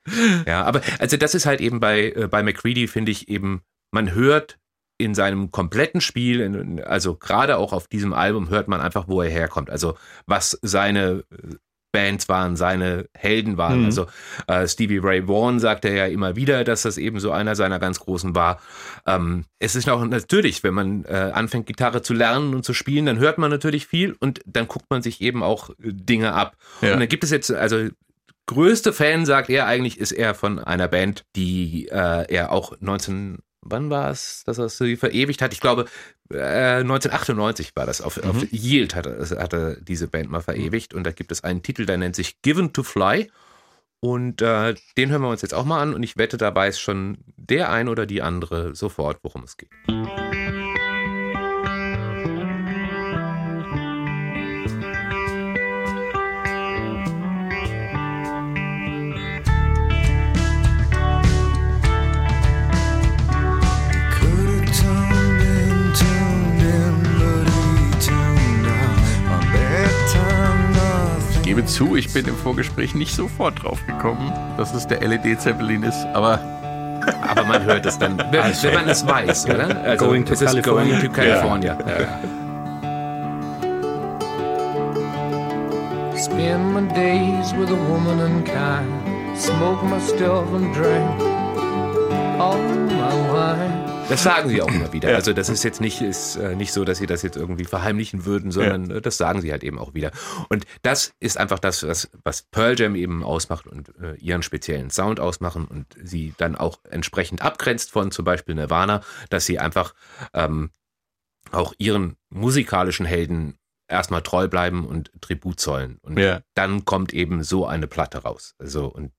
Ja, aber also das ist halt eben bei, äh, bei McCready, finde ich eben, man hört in seinem kompletten Spiel, in, also gerade auch auf diesem Album, hört man einfach, wo er herkommt. Also was seine Bands waren, seine Helden waren. Mhm. Also äh, Stevie Ray Vaughan sagte ja immer wieder, dass das eben so einer seiner ganz großen war. Ähm, es ist auch natürlich, wenn man äh, anfängt, Gitarre zu lernen und zu spielen, dann hört man natürlich viel und dann guckt man sich eben auch äh, Dinge ab. Ja. Und dann gibt es jetzt, also größte Fan, sagt er eigentlich, ist er von einer Band, die äh, er auch 19, wann war es, dass er sie verewigt hat? Ich glaube, äh, 1998 war das. Auf, auf Yield hat er, hat er diese Band mal verewigt und da gibt es einen Titel, der nennt sich Given to Fly. Und äh, den hören wir uns jetzt auch mal an und ich wette, da weiß schon der ein oder die andere sofort, worum es geht. Could've gebe zu, ich bin im Vorgespräch nicht sofort drauf gekommen, dass es der LED-Zeppelin ist, aber (laughs) Aber man hört es dann, wenn, wenn man es weiß, oder? Also Going to es ist California. Going to California. Spend my days with a woman unkind. Smoke my stuff and drink all my wine. Das sagen sie auch immer wieder. Also das ist jetzt nicht, ist, äh, nicht so, dass sie das jetzt irgendwie verheimlichen würden, sondern äh, das sagen sie halt eben auch wieder. Und das ist einfach das, was, was Pearl Jam eben ausmacht und äh, ihren speziellen Sound ausmachen und sie dann auch entsprechend abgrenzt von zum Beispiel Nirvana, dass sie einfach ähm, auch ihren musikalischen Helden erstmal treu bleiben und Tribut zollen. Und Ja. dann kommt eben so eine Platte raus. Also und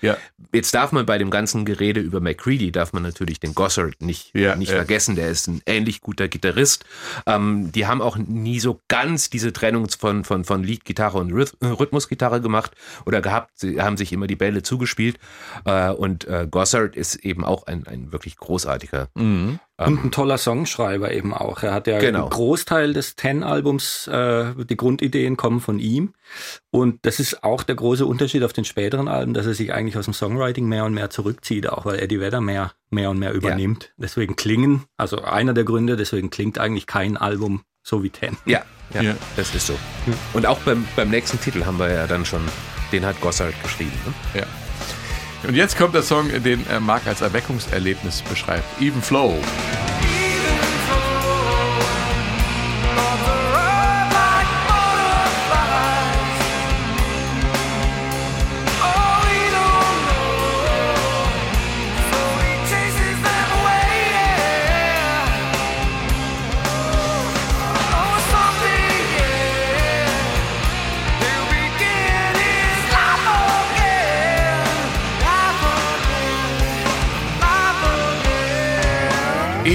ja. Jetzt darf man bei dem ganzen Gerede über McCready, darf man natürlich den Gossard nicht, Ja, nicht ja. vergessen. Der ist ein ähnlich guter Gitarrist. Ähm, die haben auch nie so ganz diese Trennung von, von, von Leadgitarre und äh, Rhythmusgitarre gemacht oder gehabt. Sie haben sich immer die Bälle zugespielt. Äh, und äh, Gossard ist eben auch ein, ein wirklich großartiger. Mhm. Und ein toller Songschreiber eben auch. Er hat ja Genau. einen Großteil des Ten-Albums, äh, die Grundideen kommen von ihm. Und das ist auch der große Unterschied auf den späteren Alben, dass er sich eigentlich aus dem Songwriting mehr und mehr zurückzieht, auch weil Eddie Vedder mehr, mehr und mehr übernimmt. Deswegen klingen, also einer der Gründe, deswegen klingt eigentlich kein Album so wie Ten. Ja, ja, Ja. das ist so. Und auch beim, beim nächsten Titel haben wir ja dann schon, den hat Gossard geschrieben. Ne? Ja. Und jetzt kommt der Song, den äh, Marc als Erweckungserlebnis beschreibt. Even Flow.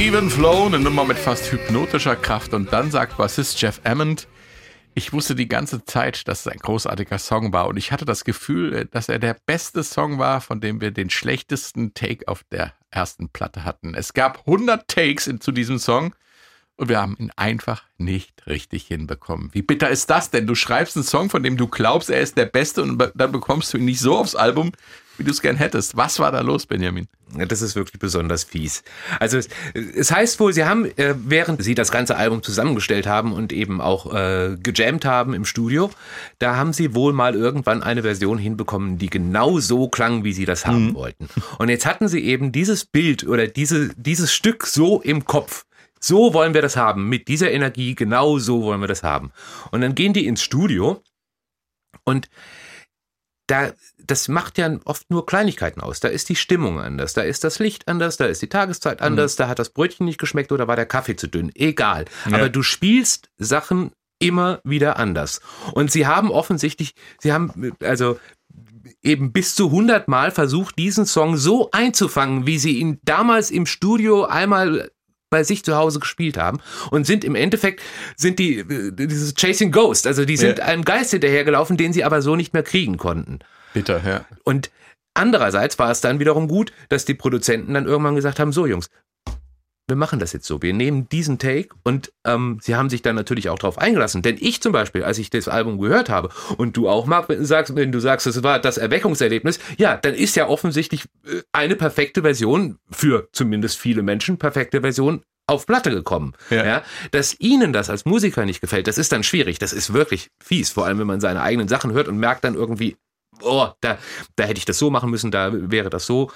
Even Flow, eine Nummer mit fast hypnotischer Kraft. Und dann sagt Bassist Jeff Ammond, ich wusste die ganze Zeit, dass es ein großartiger Song war. Und ich hatte das Gefühl, dass er der beste Song war, von dem wir den schlechtesten Take auf der ersten Platte hatten. Es gab 100 Takes in, zu diesem Song. Und wir haben ihn einfach nicht richtig hinbekommen. Wie bitter ist das denn? Du schreibst einen Song, von dem du glaubst, er ist der beste und dann bekommst du ihn nicht so aufs Album, wie du es gern hättest. Was war da los, Benjamin? Ja, Das ist wirklich besonders fies. Also es, es heißt wohl, sie haben, äh, während sie das ganze Album zusammengestellt haben und eben auch äh, gejammt haben im Studio, da haben sie wohl mal irgendwann eine Version hinbekommen, die genau so klang, wie sie das haben wollten. Und jetzt hatten sie eben dieses Bild oder diese, dieses Stück so im Kopf. So wollen wir das haben, mit dieser Energie, genau so wollen wir das haben. Und dann gehen die ins Studio und da, das macht ja oft nur Kleinigkeiten aus. Da ist die Stimmung anders, da ist das Licht anders, da ist die Tageszeit anders, da hat das Brötchen nicht geschmeckt oder war der Kaffee zu dünn. Egal. Aber du spielst Sachen immer wieder anders. Und sie haben offensichtlich, sie haben also eben bis zu 100 Mal versucht, diesen Song so einzufangen, wie sie ihn damals im Studio einmal bei sich zu Hause gespielt haben und sind im Endeffekt sind die äh, dieses Chasing Ghost, also die sind Ja. einem Geist hinterhergelaufen, den sie aber so nicht mehr kriegen konnten. Bitter, ja. Und andererseits war es dann wiederum gut, dass die Produzenten dann irgendwann gesagt haben, so Jungs, wir machen das jetzt so. Wir nehmen diesen Take und ähm, sie haben sich dann natürlich auch darauf eingelassen. Denn ich zum Beispiel, als ich das Album gehört habe und du auch, Marc, wenn du sagst, wenn du sagst, es war das Erweckungserlebnis, ja, dann ist ja offensichtlich äh, eine perfekte Version, für zumindest viele Menschen, perfekte Version auf Platte gekommen. Ja. Ja. Dass ihnen das als Musiker nicht gefällt, das ist dann schwierig. Das ist wirklich fies. Vor allem, wenn man seine eigenen Sachen hört und merkt dann irgendwie, oh, da, da hätte ich das so machen müssen, da wäre das so.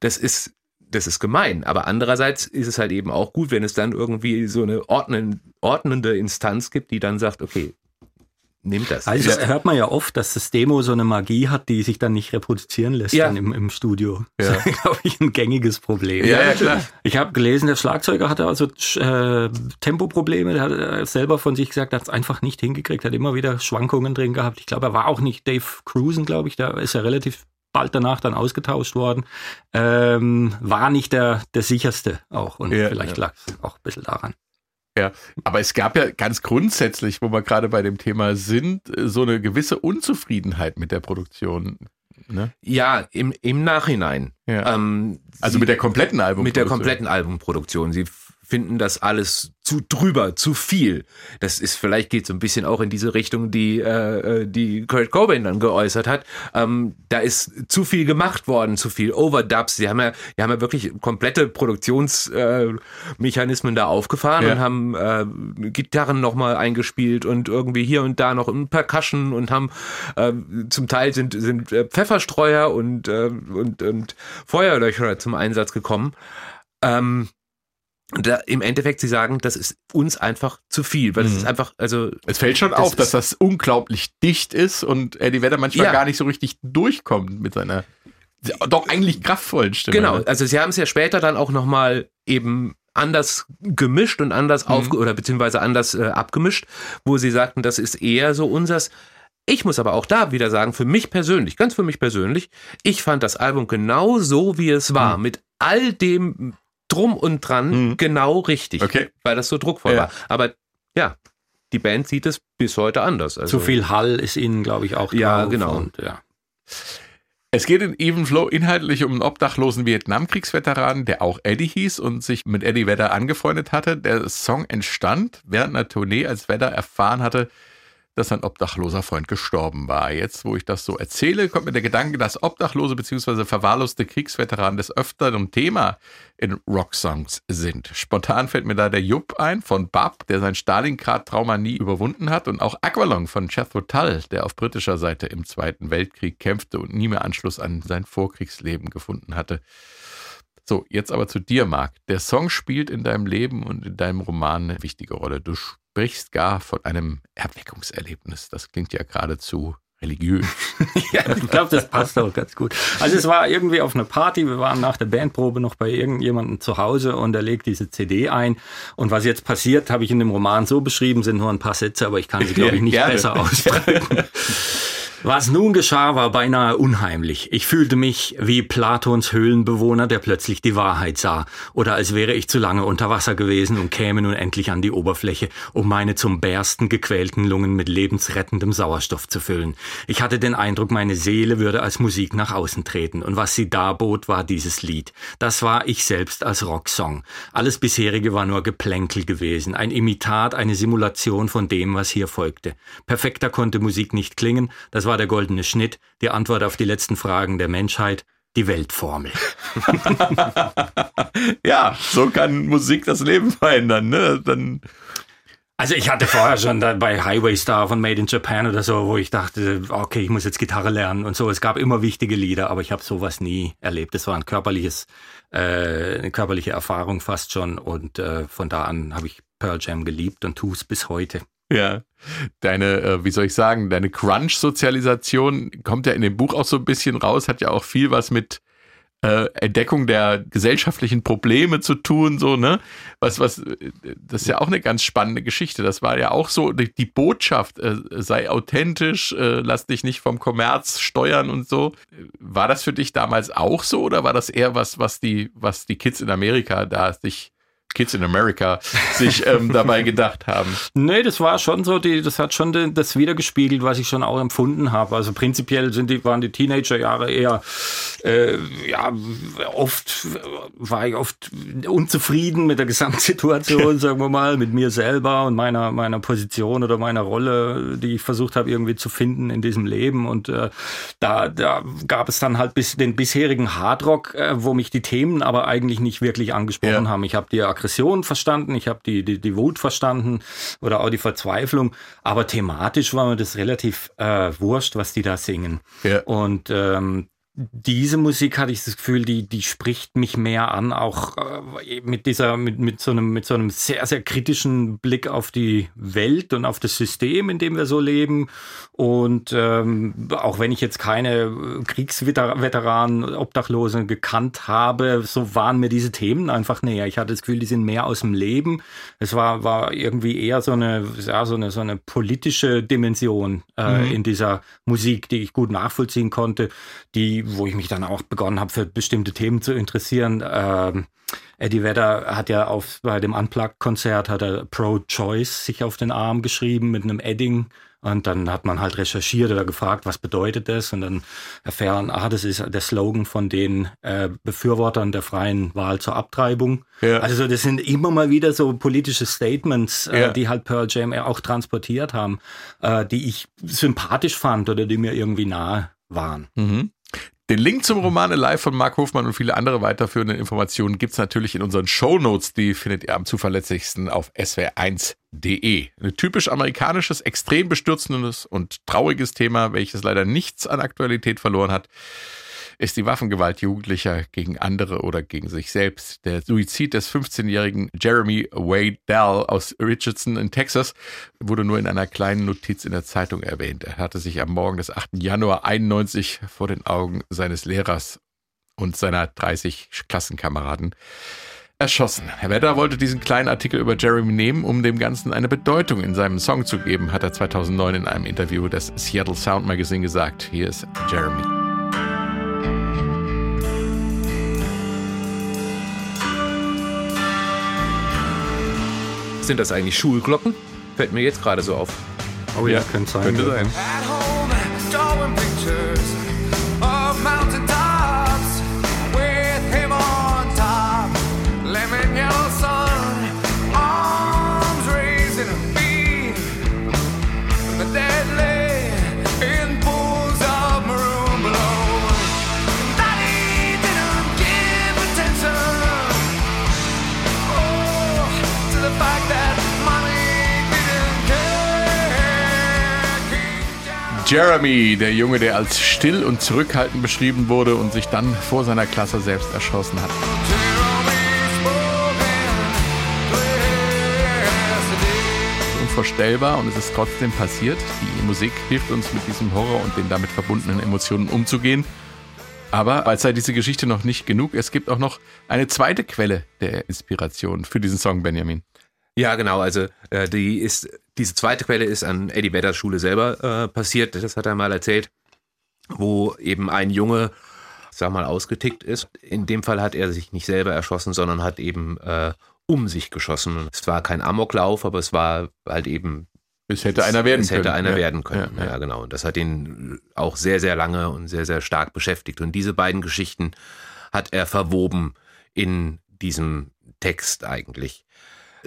Das ist, das ist gemein. Aber andererseits ist es halt eben auch gut, wenn es dann irgendwie so eine ordnen, ordnende Instanz gibt, die dann sagt, okay, nimmt das. Also Ist- hört man ja oft, dass das Demo so eine Magie hat, die sich dann nicht reproduzieren lässt Ja. dann im, im Studio. Ja. Das ist, (laughs) glaube ich, ein gängiges Problem. Ja, ja, klar. Ich habe gelesen, der Schlagzeuger hatte also äh, Tempoprobleme. Der hat äh, selber von sich gesagt, er hat es einfach nicht hingekriegt, hat immer wieder Schwankungen drin gehabt. Ich glaube, er war auch nicht Dave Cruisen, glaube ich. Da ist er relativ bald danach dann ausgetauscht worden. Ähm, war nicht der, der sicherste auch. Und Ja, vielleicht ja. lag es auch ein bisschen daran. Ja, aber es gab ja ganz grundsätzlich, wo wir gerade bei dem Thema sind, so eine gewisse Unzufriedenheit mit der Produktion. Ne? ja, im, im Nachhinein. Ja. Ähm, Also sie- mit der kompletten Album. mit der kompletten Albumproduktion. Sie finden das alles zu drüber, zu viel. Das ist vielleicht geht so ein bisschen auch in diese Richtung, die äh, äh, die Kurt Cobain dann geäußert hat. Ähm, da ist zu viel gemacht worden, zu viel Overdubs. Sie haben ja, die haben ja wirklich komplette Produktionsmechanismen äh, da aufgefahren Ja. und haben äh, Gitarren nochmal eingespielt und irgendwie hier und da noch ein Percussion und haben äh, zum Teil sind sind äh, Pfefferstreuer und äh, und und Feuerlöcher zum Einsatz gekommen. Ähm, da, Im Endeffekt, sie sagen, das ist uns einfach zu viel, weil es ist einfach, also Es fällt schon Das auf, dass das unglaublich dicht ist und Eddie Vedder manchmal Ja. gar nicht so richtig durchkommt mit seiner doch eigentlich kraftvollen Stimme. genau. ne? Also sie haben es ja später dann auch nochmal eben anders gemischt und anders Mhm. aufge oder beziehungsweise anders äh, abgemischt, wo sie sagten, das ist eher so unsers. Ich muss aber auch da wieder sagen, für mich persönlich, ganz für mich persönlich, ich fand das Album genau so, wie es war, mit all dem drum und dran Mhm. genau richtig, Okay. weil das so druckvoll Ja. war. Aber ja, die Band sieht es bis heute anders. Also, Zu viel Hall ist ihnen, glaube ich, auch Ja, drauf genau. Und, ja. Es geht in Even Flow inhaltlich um einen obdachlosen Vietnamkriegsveteran, der auch Eddie hieß und sich mit Eddie Vedder angefreundet hatte. Der Song entstand während einer Tournee, als Vedder erfahren hatte, dass sein obdachloser Freund gestorben war. Jetzt, wo ich das so erzähle, kommt mir der Gedanke, dass obdachlose bzw. verwahrloste Kriegsveteranen des Öfteren Thema in Rocksongs sind. Spontan fällt mir da der Jupp ein von Bab, der sein Stalingrad-Trauma nie überwunden hat und auch Aqualung von Jethro Tull, der auf britischer Seite im Zweiten Weltkrieg kämpfte und nie mehr Anschluss an sein Vorkriegsleben gefunden hatte. So, jetzt aber zu dir, Marc. Der Song spielt in deinem Leben und in deinem Roman eine wichtige Rolle. Du sprichst gar von einem Erweckungserlebnis. Das klingt ja geradezu religiös. (laughs) Ja, ich glaube, das passt auch ganz gut. Also es war irgendwie auf einer Party, wir waren nach der Bandprobe noch bei irgendjemandem zu Hause und er legt diese CD ein. Und was jetzt passiert, habe ich in dem Roman so beschrieben, sind nur ein paar Sätze, aber ich kann sie, glaube ich, (laughs) nicht Gerne. besser (laughs) ausdrücken. Was nun geschah, war beinahe unheimlich. Ich fühlte mich wie Platons Höhlenbewohner, der plötzlich die Wahrheit sah. Oder als wäre ich zu lange unter Wasser gewesen und käme nun endlich an die Oberfläche, um meine zum Bersten gequälten Lungen mit lebensrettendem Sauerstoff zu füllen. Ich hatte den Eindruck, meine Seele würde als Musik nach außen treten. Und was sie darbot, war dieses Lied. Das war ich selbst als Rocksong. Alles bisherige war nur Geplänkel gewesen. Ein Imitat, eine Simulation von dem, was hier folgte. Perfekter konnte Musik nicht klingen. Das war der goldene Schnitt, die Antwort auf die letzten Fragen der Menschheit, die Weltformel. (laughs) Ja, so kann Musik das Leben verändern. Ne? Dann Also ich hatte vorher schon bei Highway Star von Made in Japan oder so, wo ich dachte, okay, ich muss jetzt Gitarre lernen und so. Es gab immer wichtige Lieder, aber ich habe sowas nie erlebt. Es war ein körperliches, äh, eine körperliche Erfahrung fast schon und äh, von da an habe ich Pearl Jam geliebt und tue es bis heute. Ja, deine, äh, wie soll ich sagen, deine Crunch-Sozialisation kommt ja in dem Buch auch so ein bisschen raus, hat ja auch viel was mit äh, Entdeckung der gesellschaftlichen Probleme zu tun, so, ne? Was, was, äh, das ist ja auch eine ganz spannende Geschichte. Das war ja auch so, die, die Botschaft, äh, sei authentisch, äh, lass dich nicht vom Kommerz steuern und so. War das für dich damals auch so oder war das eher was, was die, was die Kids in Amerika da sich Kids in America sich ähm, (laughs) dabei gedacht haben. Nee, das war schon so, die, das hat schon de, das wiedergespiegelt, was ich schon auch empfunden habe. Also prinzipiell sind die, waren die Teenagerjahre eher, äh, ja, oft war ich oft unzufrieden mit der Gesamtsituation, (laughs) sagen wir mal, mit mir selber und meiner, meiner Position oder meiner Rolle, die ich versucht habe irgendwie zu finden in diesem Leben. Und äh, da, da gab es dann halt bis den bisherigen Hardrock, äh, wo mich die Themen aber eigentlich nicht wirklich angesprochen Ja. haben. Ich habe die Aggression verstanden, ich habe die, die, die Wut verstanden oder auch die Verzweiflung, aber thematisch war mir das relativ äh, wurscht, was die da singen. Ja. Und ähm, diese Musik hatte ich das Gefühl, die, die spricht mich mehr an, auch äh, mit dieser, mit, mit so einem, mit so einem sehr, sehr kritischen Blick auf die Welt und auf das System, in dem wir so leben. Und ähm, auch wenn ich jetzt keine Kriegsveteranen, Obdachlose gekannt habe, so waren mir diese Themen einfach näher. Ich hatte das Gefühl, die sind mehr aus dem Leben. Es war, war irgendwie eher so eine, ja, so eine, so eine politische Dimension äh, in dieser Musik, die ich gut nachvollziehen konnte, die, wo ich mich dann auch begonnen habe, für bestimmte Themen zu interessieren. Ähm, Eddie Vedder hat ja auf, bei dem Unplugged-Konzert hat er Pro-Choice sich auf den Arm geschrieben mit einem Edding. Und dann hat man halt recherchiert oder gefragt, was bedeutet das? Und dann erfahren, ah, das ist der Slogan von den äh, Befürwortern der freien Wahl zur Abtreibung. Ja. Also das sind immer mal wieder so politische Statements, äh, Ja. die halt Pearl Jam auch transportiert haben, äh, die ich sympathisch fand oder die mir irgendwie nahe waren. Mhm. Den Link zum Roman Alive von Mark Hofmann und viele andere weiterführende Informationen gibt's natürlich in unseren Shownotes. Die findet ihr am zuverlässigsten auf swr1.de. Ein typisch amerikanisches, extrem bestürzendes und trauriges Thema, welches leider nichts an Aktualität verloren hat, ist die Waffengewalt Jugendlicher gegen andere oder gegen sich selbst. Der Suizid des 15-jährigen Jeremy Wade Dell aus Richardson in Texas wurde nur in einer kleinen Notiz in der Zeitung erwähnt. Er hatte sich am Morgen des 8. Januar 91 vor den Augen seines Lehrers und seiner 30 Klassenkameraden erschossen. Herr Vedder wollte diesen kleinen Artikel über Jeremy nehmen, um dem Ganzen eine Bedeutung in seinem Song zu geben, hat er 2009 in einem Interview des Seattle Sound Magazine gesagt. Hier ist Jeremy. Sind das eigentlich Schulglocken? Fällt mir jetzt gerade so auf. Oh ja, könnte sein. Könnte sein. At home, Jeremy, der Junge, der als still und zurückhaltend beschrieben wurde und sich dann vor seiner Klasse selbst erschossen hat. Unvorstellbar und es ist trotzdem passiert. Die Musik hilft uns mit diesem Horror und den damit verbundenen Emotionen umzugehen. Aber als sei diese Geschichte noch nicht genug, es gibt auch noch eine zweite Quelle der Inspiration für diesen Song, Benjamin. Ja, genau. Also äh, die ist Diese zweite Quelle ist an Eddie Vedders Schule selber äh, passiert, das hat er mal erzählt, wo eben ein Junge, sag mal, ausgetickt ist. In dem Fall hat er sich nicht selber erschossen, sondern hat eben äh, um sich geschossen. Es war kein Amoklauf, aber es war halt eben Es hätte einer werden es können. hätte einer ja. werden können. Ja, Ja, ja. genau. Und das hat ihn auch sehr, sehr lange und sehr, sehr stark beschäftigt. Und diese beiden Geschichten hat er verwoben in diesem Text eigentlich.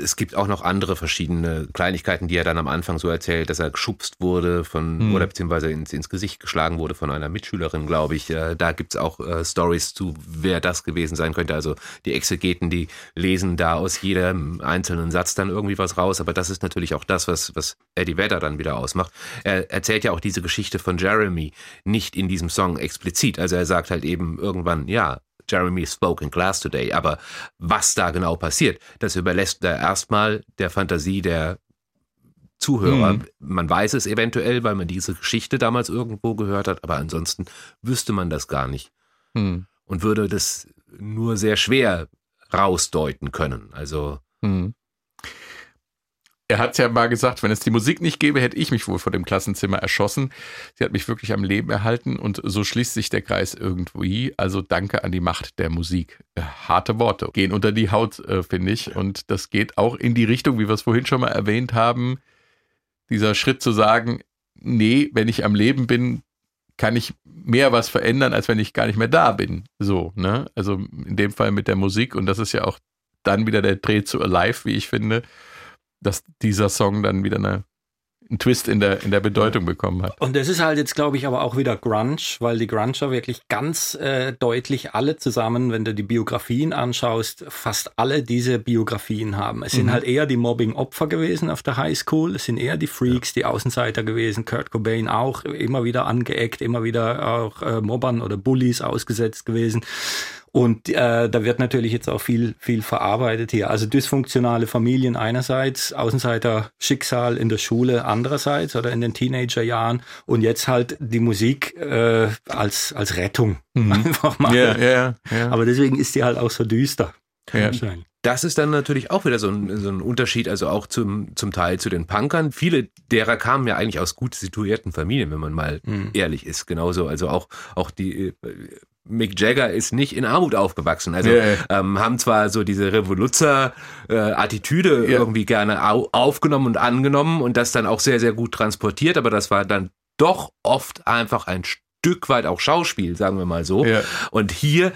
Es gibt auch noch andere verschiedene Kleinigkeiten, die er dann am Anfang so erzählt, dass er geschubst wurde von Hm. oder beziehungsweise ins, ins Gesicht geschlagen wurde von einer Mitschülerin, glaube ich. Äh, Da gibt's auch äh, Stories zu, wer das gewesen sein könnte. Also die Exegeten, die lesen da aus jedem einzelnen Satz dann irgendwie was raus. Aber das ist natürlich auch das, was, was Eddie Vedder dann wieder ausmacht. Er erzählt ja auch diese Geschichte von Jeremy nicht in diesem Song explizit. Also er sagt halt eben irgendwann, ja, Jeremy spoke in class today. Aber was da genau passiert, das überlässt er erstmal der Fantasie der Zuhörer. Mhm. Man weiß es eventuell, weil man diese Geschichte damals irgendwo gehört hat, aber ansonsten wüsste man das gar nicht Hm. und würde das nur sehr schwer rausdeuten können. Also Hm. Er hat ja mal gesagt, wenn es die Musik nicht gäbe, hätte ich mich wohl vor dem Klassenzimmer erschossen. Sie hat mich wirklich am Leben erhalten und so schließt sich der Kreis irgendwie. Also danke an die Macht der Musik. Äh, harte Worte gehen unter die Haut, äh, finde ich. Und das geht auch in die Richtung, wie wir es vorhin schon mal erwähnt haben. Dieser Schritt zu sagen, nee, wenn ich am Leben bin, kann ich mehr was verändern, als wenn ich gar nicht mehr da bin. So, ne? Also in dem Fall mit der Musik und das ist ja auch dann wieder der Dreh zu Alive, wie ich finde, dass dieser Song dann wieder eine, einen Twist in der, in der Bedeutung bekommen hat. Und das ist halt jetzt, glaube ich, aber auch wieder Grunge, weil die Grunger wirklich ganz äh, deutlich alle zusammen, wenn du die Biografien anschaust, fast alle diese Biografien haben. Es sind Mhm. halt eher die Mobbing-Opfer gewesen auf der Highschool, es sind eher die Freaks, die Außenseiter gewesen, Kurt Cobain auch immer wieder angeeckt, immer wieder auch äh, Mobbern oder Bullies ausgesetzt gewesen. Und äh, da wird natürlich jetzt auch viel, viel verarbeitet hier. Also dysfunktionale Familien einerseits, Außenseiter Schicksal in der Schule andererseits oder in den Teenagerjahren und jetzt halt die Musik äh, als, als Rettung (laughs) einfach mal. Ja, ja, ja. Aber deswegen ist die halt auch so düster. Ja. Wahrscheinlich. Das ist dann natürlich auch wieder so ein, so ein Unterschied, also auch zum, zum Teil zu den Punkern. Viele derer kamen ja eigentlich aus gut situierten Familien, wenn man mal Mhm. ehrlich ist. Genauso, also auch, auch die äh, Mick Jagger ist nicht in Armut aufgewachsen. Also ja. Ähm, haben zwar so diese Revoluzzer-Attitüde Ja. irgendwie gerne au aufgenommen und angenommen und das dann auch sehr, sehr gut transportiert, aber das war dann doch oft einfach ein Stück weit auch Schauspiel, sagen wir mal so. Ja. Und hier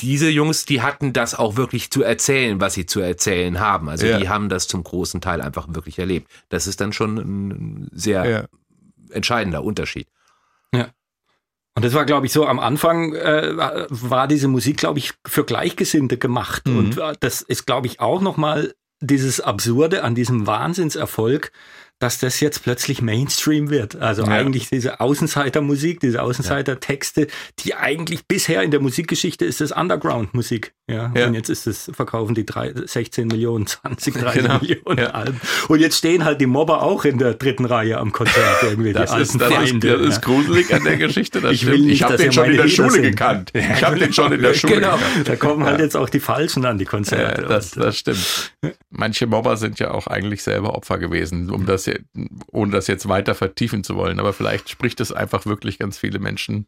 diese Jungs, die hatten das auch wirklich zu erzählen, was sie zu erzählen haben. Also die haben das zum großen Teil einfach wirklich erlebt. Das ist dann schon ein sehr entscheidender Unterschied. Und das war, glaube ich, so am Anfang äh, war diese Musik, glaube ich, für Gleichgesinnte gemacht. Mhm. Und äh, das ist, glaube ich, auch nochmal dieses Absurde an diesem Wahnsinnserfolg, dass das jetzt plötzlich Mainstream wird. Also Ja. eigentlich diese Außenseitermusik, diese Außenseitertexte, die eigentlich bisher in der Musikgeschichte ist das Underground-Musik. Ja? Ja. Und jetzt ist es, verkaufen die drei, 16 Millionen, 20, 30 Genau. Millionen Ja. Alben. Und jetzt stehen halt die Mobber auch in der dritten Reihe am Konzert irgendwie. Das, die ist, das, ist, Feinde, das ja. ist gruselig an der Geschichte. Das Ich stimmt. will nicht, ich habe den schon in der Lieder Schule gekannt. Ich habe den schon in der Schule genau. gekannt. Da kommen halt jetzt auch die Falschen an die Konzerte. Das, das stimmt. Manche Mobber sind ja auch eigentlich selber Opfer gewesen, um das je- ohne das jetzt weiter vertiefen zu wollen. Aber vielleicht spricht es einfach wirklich ganz viele Menschen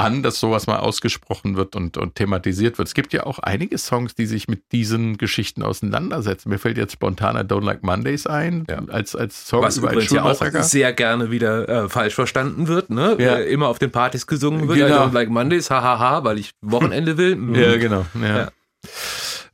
an, dass sowas mal ausgesprochen wird und, und thematisiert wird. Es gibt ja auch einige Songs, die sich mit diesen Geschichten auseinandersetzen. Mir fällt jetzt spontan I Don't Like Mondays ein, Ja. als, als Song Was über übrigens ja auch sehr gerne wieder äh, falsch verstanden wird, ne? Ja. Äh, immer auf den Partys gesungen wird, Genau. I don't like Mondays, hahaha, weil ich Wochenende will. Mhm. Ja, genau. Ja.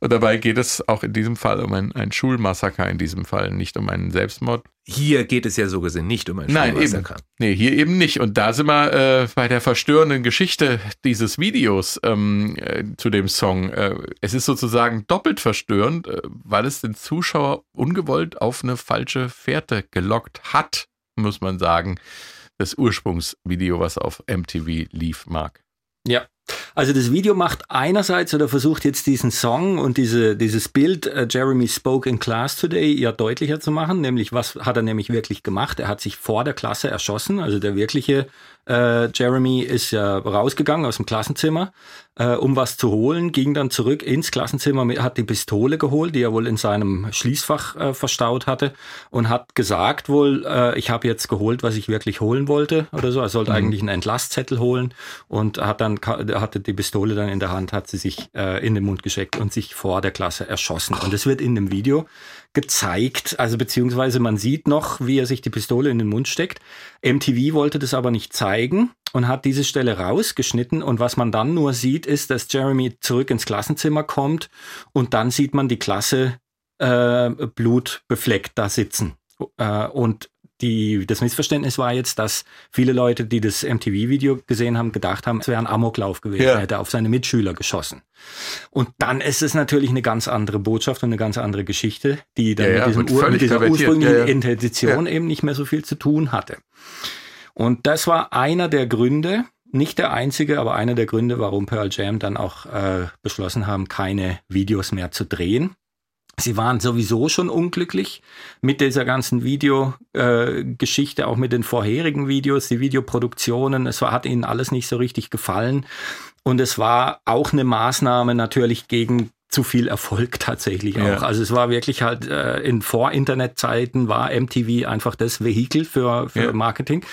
Dabei geht es auch in diesem Fall um ein, ein Schulmassaker, in diesem Fall nicht um einen Selbstmord. Hier geht es ja so gesehen nicht um ein Nein, eben. Schulmassaker. Nee, hier eben nicht. Und da sind wir äh, bei der verstörenden Geschichte dieses Videos ähm, äh, zu dem Song. Äh, es ist sozusagen doppelt verstörend, äh, weil es den Zuschauer ungewollt auf eine falsche Fährte gelockt hat, muss man sagen. Das Ursprungsvideo, was auf MTV lief, mag. Ja. Also das Video macht einerseits oder versucht jetzt diesen Song und diese, dieses Bild äh, Jeremy spoke in class today ja deutlicher zu machen, nämlich was hat er nämlich wirklich gemacht? Er hat sich vor der Klasse erschossen, also der wirkliche äh, Jeremy ist ja rausgegangen aus dem Klassenzimmer, äh, um was zu holen, ging dann zurück ins Klassenzimmer, hat die Pistole geholt, die er wohl in seinem Schließfach äh, verstaut hatte und hat gesagt wohl, äh, ich habe jetzt geholt, was ich wirklich holen wollte oder so. Er sollte eigentlich einen Entlastzettel holen und hat dann hatte die Pistole dann in der Hand, hat sie sich äh, in den Mund gesteckt und sich vor der Klasse erschossen. Und es wird in dem Video gezeigt, also beziehungsweise man sieht noch, wie er sich die Pistole in den Mund steckt. MTV wollte das aber nicht zeigen und hat diese Stelle rausgeschnitten und was man dann nur sieht, ist, dass Jeremy zurück ins Klassenzimmer kommt und dann sieht man die Klasse äh, blutbefleckt da sitzen. Äh, und die, das Missverständnis war jetzt, dass viele Leute, die das MTV-Video gesehen haben, gedacht haben, es wäre ein Amoklauf gewesen. Ja. Er hätte auf seine Mitschüler geschossen. Und dann ist es natürlich eine ganz andere Botschaft und eine ganz andere Geschichte, die dann Ja, ja, mit, diesem Ur mit dieser ursprünglichen. Intention eben nicht mehr so viel zu tun hatte. Und das war einer der Gründe, nicht der einzige, aber einer der Gründe, warum Pearl Jam dann auch äh, beschlossen haben, keine Videos mehr zu drehen. Sie waren sowieso schon unglücklich mit dieser ganzen Videogeschichte, äh, auch mit den vorherigen Videos, die Videoproduktionen. Es war, hat ihnen alles nicht so richtig gefallen. Und es war auch eine Maßnahme natürlich gegen zu viel Erfolg (laughs) tatsächlich auch. Ja. Also es war wirklich halt äh, in Vor-Internet-Zeiten war MTV einfach das Vehikel für, für Ja. Marketing.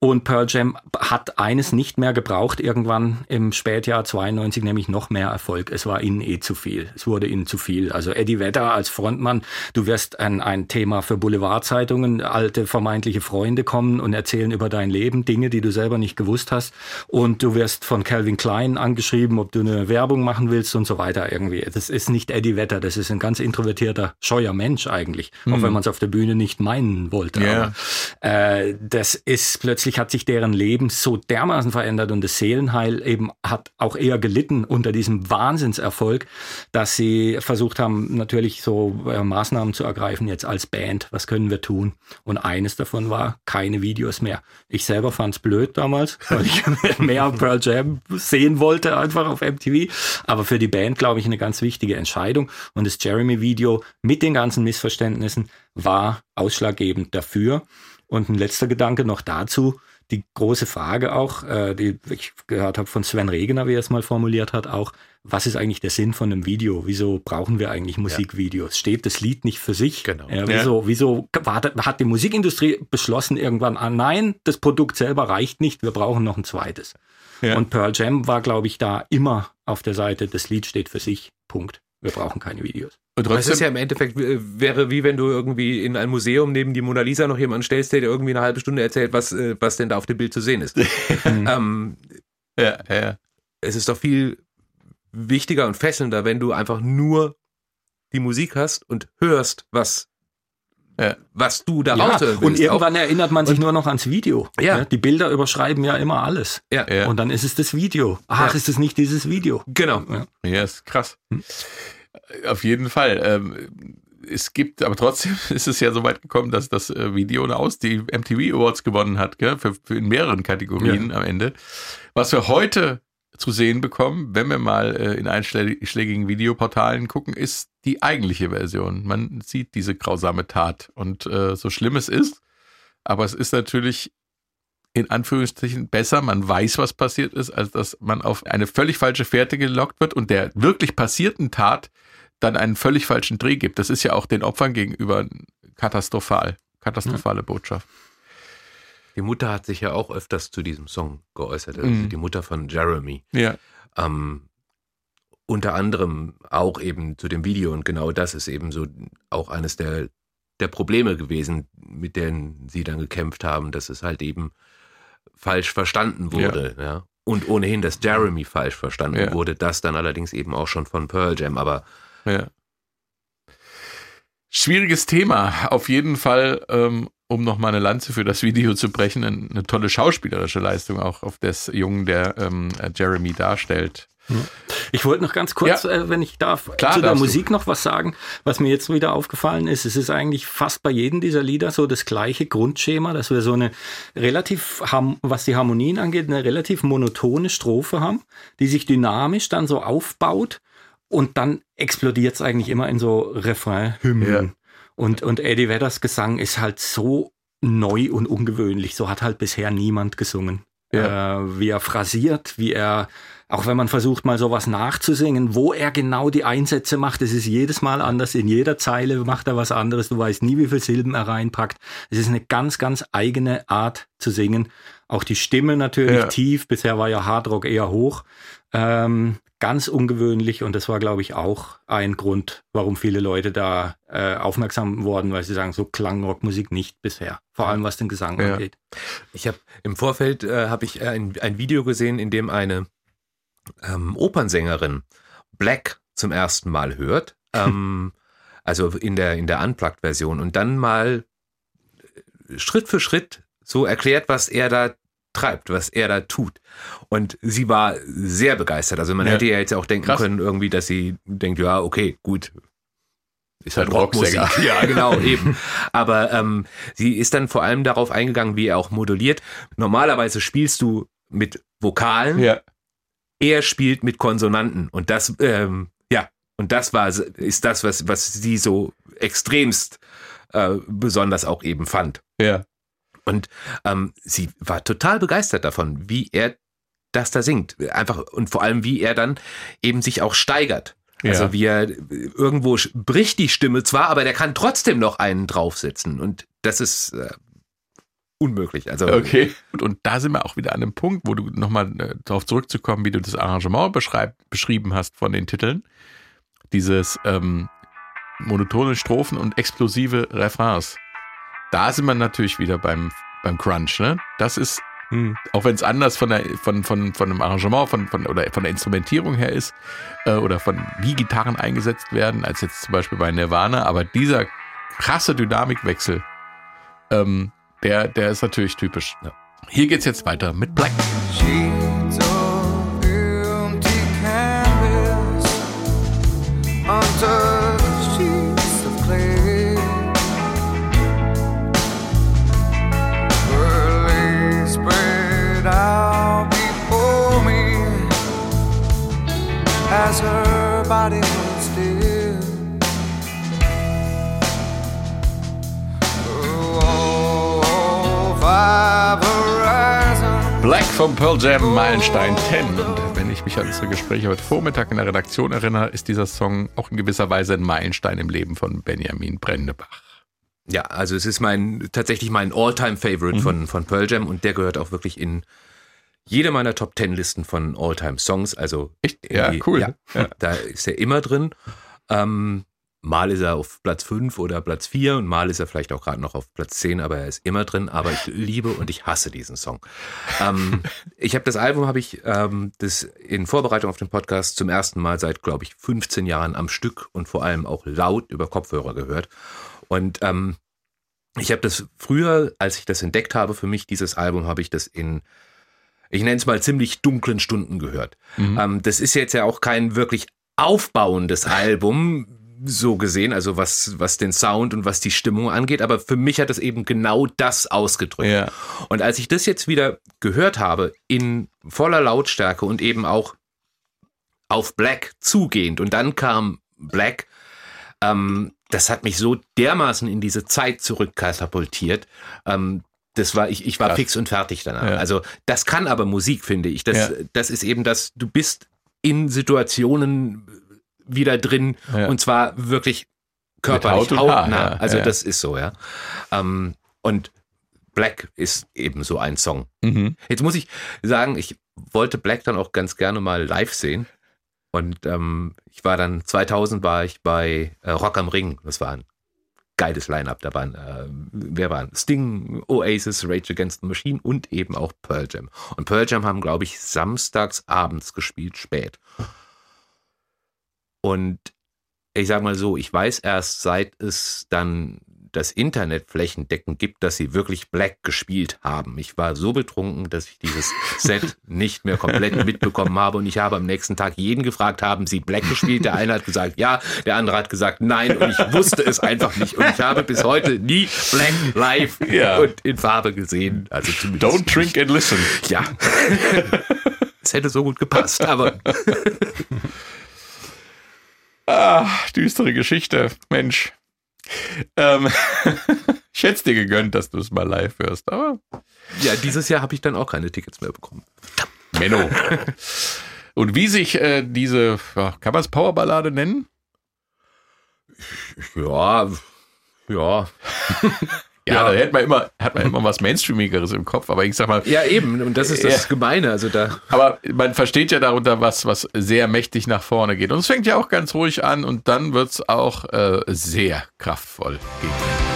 Und Pearl Jam hat eines nicht mehr gebraucht irgendwann im Spätjahr 92, nämlich noch mehr Erfolg. Es war ihnen eh zu viel. Es wurde ihnen zu viel. Also Eddie Vedder als Frontmann, du wirst ein, ein Thema für Boulevardzeitungen, alte vermeintliche Freunde kommen und erzählen über dein Leben, Dinge, die du selber nicht gewusst hast. Und du wirst von Calvin Klein angeschrieben, ob du eine Werbung machen willst und so weiter irgendwie. Das ist nicht Eddie Vedder, das ist ein ganz introvertierter, scheuer Mensch eigentlich, auch wenn man es auf der Bühne nicht meinen wollte. Ja. Aber, äh, das ist plötzlich hat sich deren Leben so dermaßen verändert und das Seelenheil eben hat auch eher gelitten unter diesem Wahnsinnserfolg, dass sie versucht haben, natürlich so äh, Maßnahmen zu ergreifen jetzt als Band. Was können wir tun? Und eines davon war keine Videos mehr. Ich selber fand's blöd damals, weil ich (laughs) mehr Pearl Jam sehen wollte einfach auf MTV. Aber für die Band glaube ich eine ganz wichtige Entscheidung. Und das Jeremy-Video mit den ganzen Missverständnissen war ausschlaggebend dafür. Und ein letzter Gedanke noch dazu. Die große Frage auch, äh, die ich gehört habe von Sven Regener, wie er es mal formuliert hat, auch, was ist eigentlich der Sinn von einem Video? Wieso brauchen wir eigentlich Musikvideos? Steht das Lied nicht für sich? Genau. Ja, wieso wieso war, hat die Musikindustrie beschlossen irgendwann, ah, nein, das Produkt selber reicht nicht, wir brauchen noch ein zweites. Ja. Und Pearl Jam war, glaube ich, da immer auf der Seite, das Lied steht für sich, Punkt. Wir brauchen keine Videos. Und Aber es ist trotzdem, ja im Endeffekt, äh, wäre wie wenn du irgendwie in ein Museum neben die Mona Lisa noch jemanden stellst, der dir irgendwie eine halbe Stunde erzählt, was, äh, was denn da auf dem Bild zu sehen ist. (laughs) ähm, ja, ja, es ist doch viel wichtiger und fesselnder, wenn du einfach nur die Musik hast und hörst, was, Ja. was du da Ja, und irgendwann erinnert man sich nur noch ans Video. Ja. Die Bilder überschreiben ja immer alles. ja, Ja. Und dann ist es das Video. Ach, Ja. ist es nicht dieses Video? genau. Ja. ja, ist krass. Hm. Auf jeden Fall. Ähm, es gibt, aber trotzdem (laughs) ist es ja so weit gekommen, dass das äh, Video aus die MTV Awards gewonnen hat, gell? Für, für in mehreren Kategorien am Ende. Was wir heute zu sehen bekommen, wenn wir mal äh, in einschlägigen Videoportalen gucken, ist die eigentliche Version. Man sieht diese grausame Tat und äh, so schlimm es ist, aber es ist natürlich in Anführungsstrichen besser, man weiß, was passiert ist, als dass man auf eine völlig falsche Fährte gelockt wird und der wirklich passierten Tat dann einen völlig falschen Dreh gibt. Das ist ja auch den Opfern gegenüber katastrophal, katastrophale Botschaft. Die Mutter hat sich ja auch öfters zu diesem Song geäußert, also Mhm. die Mutter von Jeremy. Ja, Ähm, unter anderem auch eben zu dem Video und genau das ist eben so auch eines der, der Probleme gewesen, mit denen sie dann gekämpft haben, dass es halt eben falsch verstanden wurde. Ja. Und ohnehin, dass Jeremy falsch verstanden Ja. wurde, das dann allerdings eben auch schon von Pearl Jam. Aber ja. Schwieriges Thema. Auf jeden Fall, ähm, um nochmal eine Lanze für das Video zu brechen, ein- eine tolle schauspielerische Leistung auch auf des Jungen, der ähm, Jeremy darstellt. Ich wollte noch ganz kurz, Ja. äh, wenn ich darf, Klar zu der darfst du. Musik noch was sagen. Was mir jetzt wieder aufgefallen ist, es ist eigentlich fast bei jedem dieser Lieder so das gleiche Grundschema, dass wir so eine relativ, was die Harmonien angeht, eine relativ monotone Strophe haben, die sich dynamisch dann so aufbaut und dann explodiert es eigentlich immer in so Refrain-Hymnen. Ja. Und, und Eddie Vedders Gesang ist halt so neu und ungewöhnlich. So hat halt bisher niemand gesungen. Ja. Äh, wie er phrasiert, wie er auch wenn man versucht, mal sowas nachzusingen, wo er genau die Einsätze macht, es ist jedes Mal anders, in jeder Zeile macht er was anderes, du weißt nie, wie viele Silben er reinpackt. Es ist eine ganz, ganz eigene Art zu singen. Auch die Stimme natürlich Ja. tief, bisher war ja Hardrock eher hoch. Ähm, ganz ungewöhnlich und das war, glaube ich, auch ein Grund, warum viele Leute da äh, aufmerksam wurden, weil sie sagen, so klang Rockmusik nicht bisher. Vor allem was den Gesang Ja. angeht. Ich habe im Vorfeld äh, habe ich ein, ein Video gesehen, in dem eine ähm, Opernsängerin Black zum ersten Mal hört. (laughs) Ähm, also in der in der Unplugged-Version und dann mal äh, Schritt für Schritt so erklärt, was er da treibt, was er da tut. Und sie war sehr begeistert. Also man Ja. hätte ja jetzt auch denken Krass. können, irgendwie, dass sie denkt, ja, okay, gut. Ist halt Rockmusik. (laughs) Ja, genau, (laughs) eben. Aber ähm, sie ist dann vor allem darauf eingegangen, wie er auch moduliert. Normalerweise spielst du mit Vokalen, Ja. er spielt mit Konsonanten. Und das, ähm, ja, und das war, ist das, was, was sie so extremst äh, besonders auch eben fand. Ja. Und ähm, sie war total begeistert davon, wie er das da singt. Einfach und vor allem, wie er dann eben sich auch steigert. Also Ja. wie er irgendwo bricht die Stimme zwar, aber der kann trotzdem noch einen draufsetzen. Und das ist äh, unmöglich. Also Okay. Und, und da sind wir auch wieder an dem Punkt, wo du nochmal äh, darauf zurückzukommen, wie du das Arrangement beschrieben hast von den Titeln. Dieses ähm, monotone Strophen und explosive Refrains. Da sind wir natürlich wieder beim, beim Crunch, ne? Das ist, Hm. auch wenn es anders von, der, von, von, von dem Arrangement von, von, oder von der Instrumentierung her ist, äh, oder von wie Gitarren eingesetzt werden, als jetzt zum Beispiel bei Nirvana, aber dieser krasse Dynamikwechsel, ähm, der, der ist natürlich typisch. Hier geht's jetzt weiter mit Black. Vom Pearl Jam Meilenstein 10. Und wenn ich mich an unsere Gespräche heute Vormittag in der Redaktion erinnere, ist dieser Song auch in gewisser Weise ein Meilenstein im Leben von Benjamin Brendebach. Ja, also es ist mein tatsächlich mein All-Time-Favorite von, von Pearl Jam und der gehört auch wirklich in jede meiner Top Ten Listen von All-Time-Songs. Also Echt? Ja, cool. Ja, Ja. Da ist er immer drin. Ähm, mal ist er auf Platz 5 oder Platz 4 und mal ist er vielleicht auch gerade noch auf Platz 10, aber er ist immer drin. Aber ich liebe und ich hasse diesen Song. Ähm, (laughs) ich habe das Album, habe ich ähm, das in Vorbereitung auf den Podcast zum ersten Mal seit, glaube ich, 15 Jahren am Stück und vor allem auch laut über Kopfhörer gehört. Und ähm, ich habe das früher, als ich das entdeckt habe, für mich dieses Album, habe ich das in, ich nenne es mal ziemlich dunklen Stunden gehört. Ähm, das ist jetzt ja auch kein wirklich aufbauendes Album, so gesehen, also was, was den Sound und was die Stimmung angeht, aber für mich hat es eben genau das ausgedrückt. Ja. Und als ich das jetzt wieder gehört habe, in voller Lautstärke und eben auch auf Black zugehend, und dann kam Black, ähm, das hat mich so dermaßen in diese Zeit zurückkatapultiert. Ähm, das war, ich, ich war Krass. fix und fertig danach. Ja. Also das kann aber Musik, finde ich. Das, Ja. das ist eben das, du bist in Situationen wieder drin Ja. und zwar wirklich körperlich, Haut hautnah. ja, Also ja. das ist so, ja. Ähm, und Black ist eben so ein Song. Mhm. Jetzt muss ich sagen, ich wollte Black dann auch ganz gerne mal live sehen. Und ähm, ich war dann, 2000 war ich bei äh, Rock am Ring. Das war ein geiles Line-Up. Da waren, äh, wer waren? Sting, Oasis, Rage Against the Machine und eben auch Pearl Jam. Und Pearl Jam haben, glaube ich, samstags abends gespielt, spät. Und ich sag mal so, ich weiß erst, seit es dann das Internet flächendeckend gibt, dass sie wirklich Black gespielt haben. Ich war so betrunken, dass ich dieses (laughs) Set nicht mehr komplett mitbekommen habe und ich habe am nächsten Tag jeden gefragt, haben sie Black gespielt? Der eine hat gesagt ja, der andere hat gesagt nein und ich wusste es einfach nicht und ich habe bis heute nie Black live Ja. und in Farbe gesehen. Also zumindest Don't drink and listen. ja. (laughs) Es hätte so gut gepasst, aber (laughs) Ah, düstere Geschichte. Mensch. Ähm, (laughs) ich hätte es dir gegönnt, dass du es mal live hörst, aber ja, dieses Jahr habe ich dann auch keine Tickets mehr bekommen. Menno. Und wie sich äh, diese, kann man es Powerballade nennen? Ja, ja. (laughs) Ja, da hat man immer, hat man immer was Mainstreamigeres im Kopf, aber ich sag mal, Ja, eben. Und das ist das Gemeine. Also da. aber man versteht ja darunter was, was sehr mächtig nach vorne geht. Und es fängt ja auch ganz ruhig an und dann wird's auch äh, sehr kraftvoll. I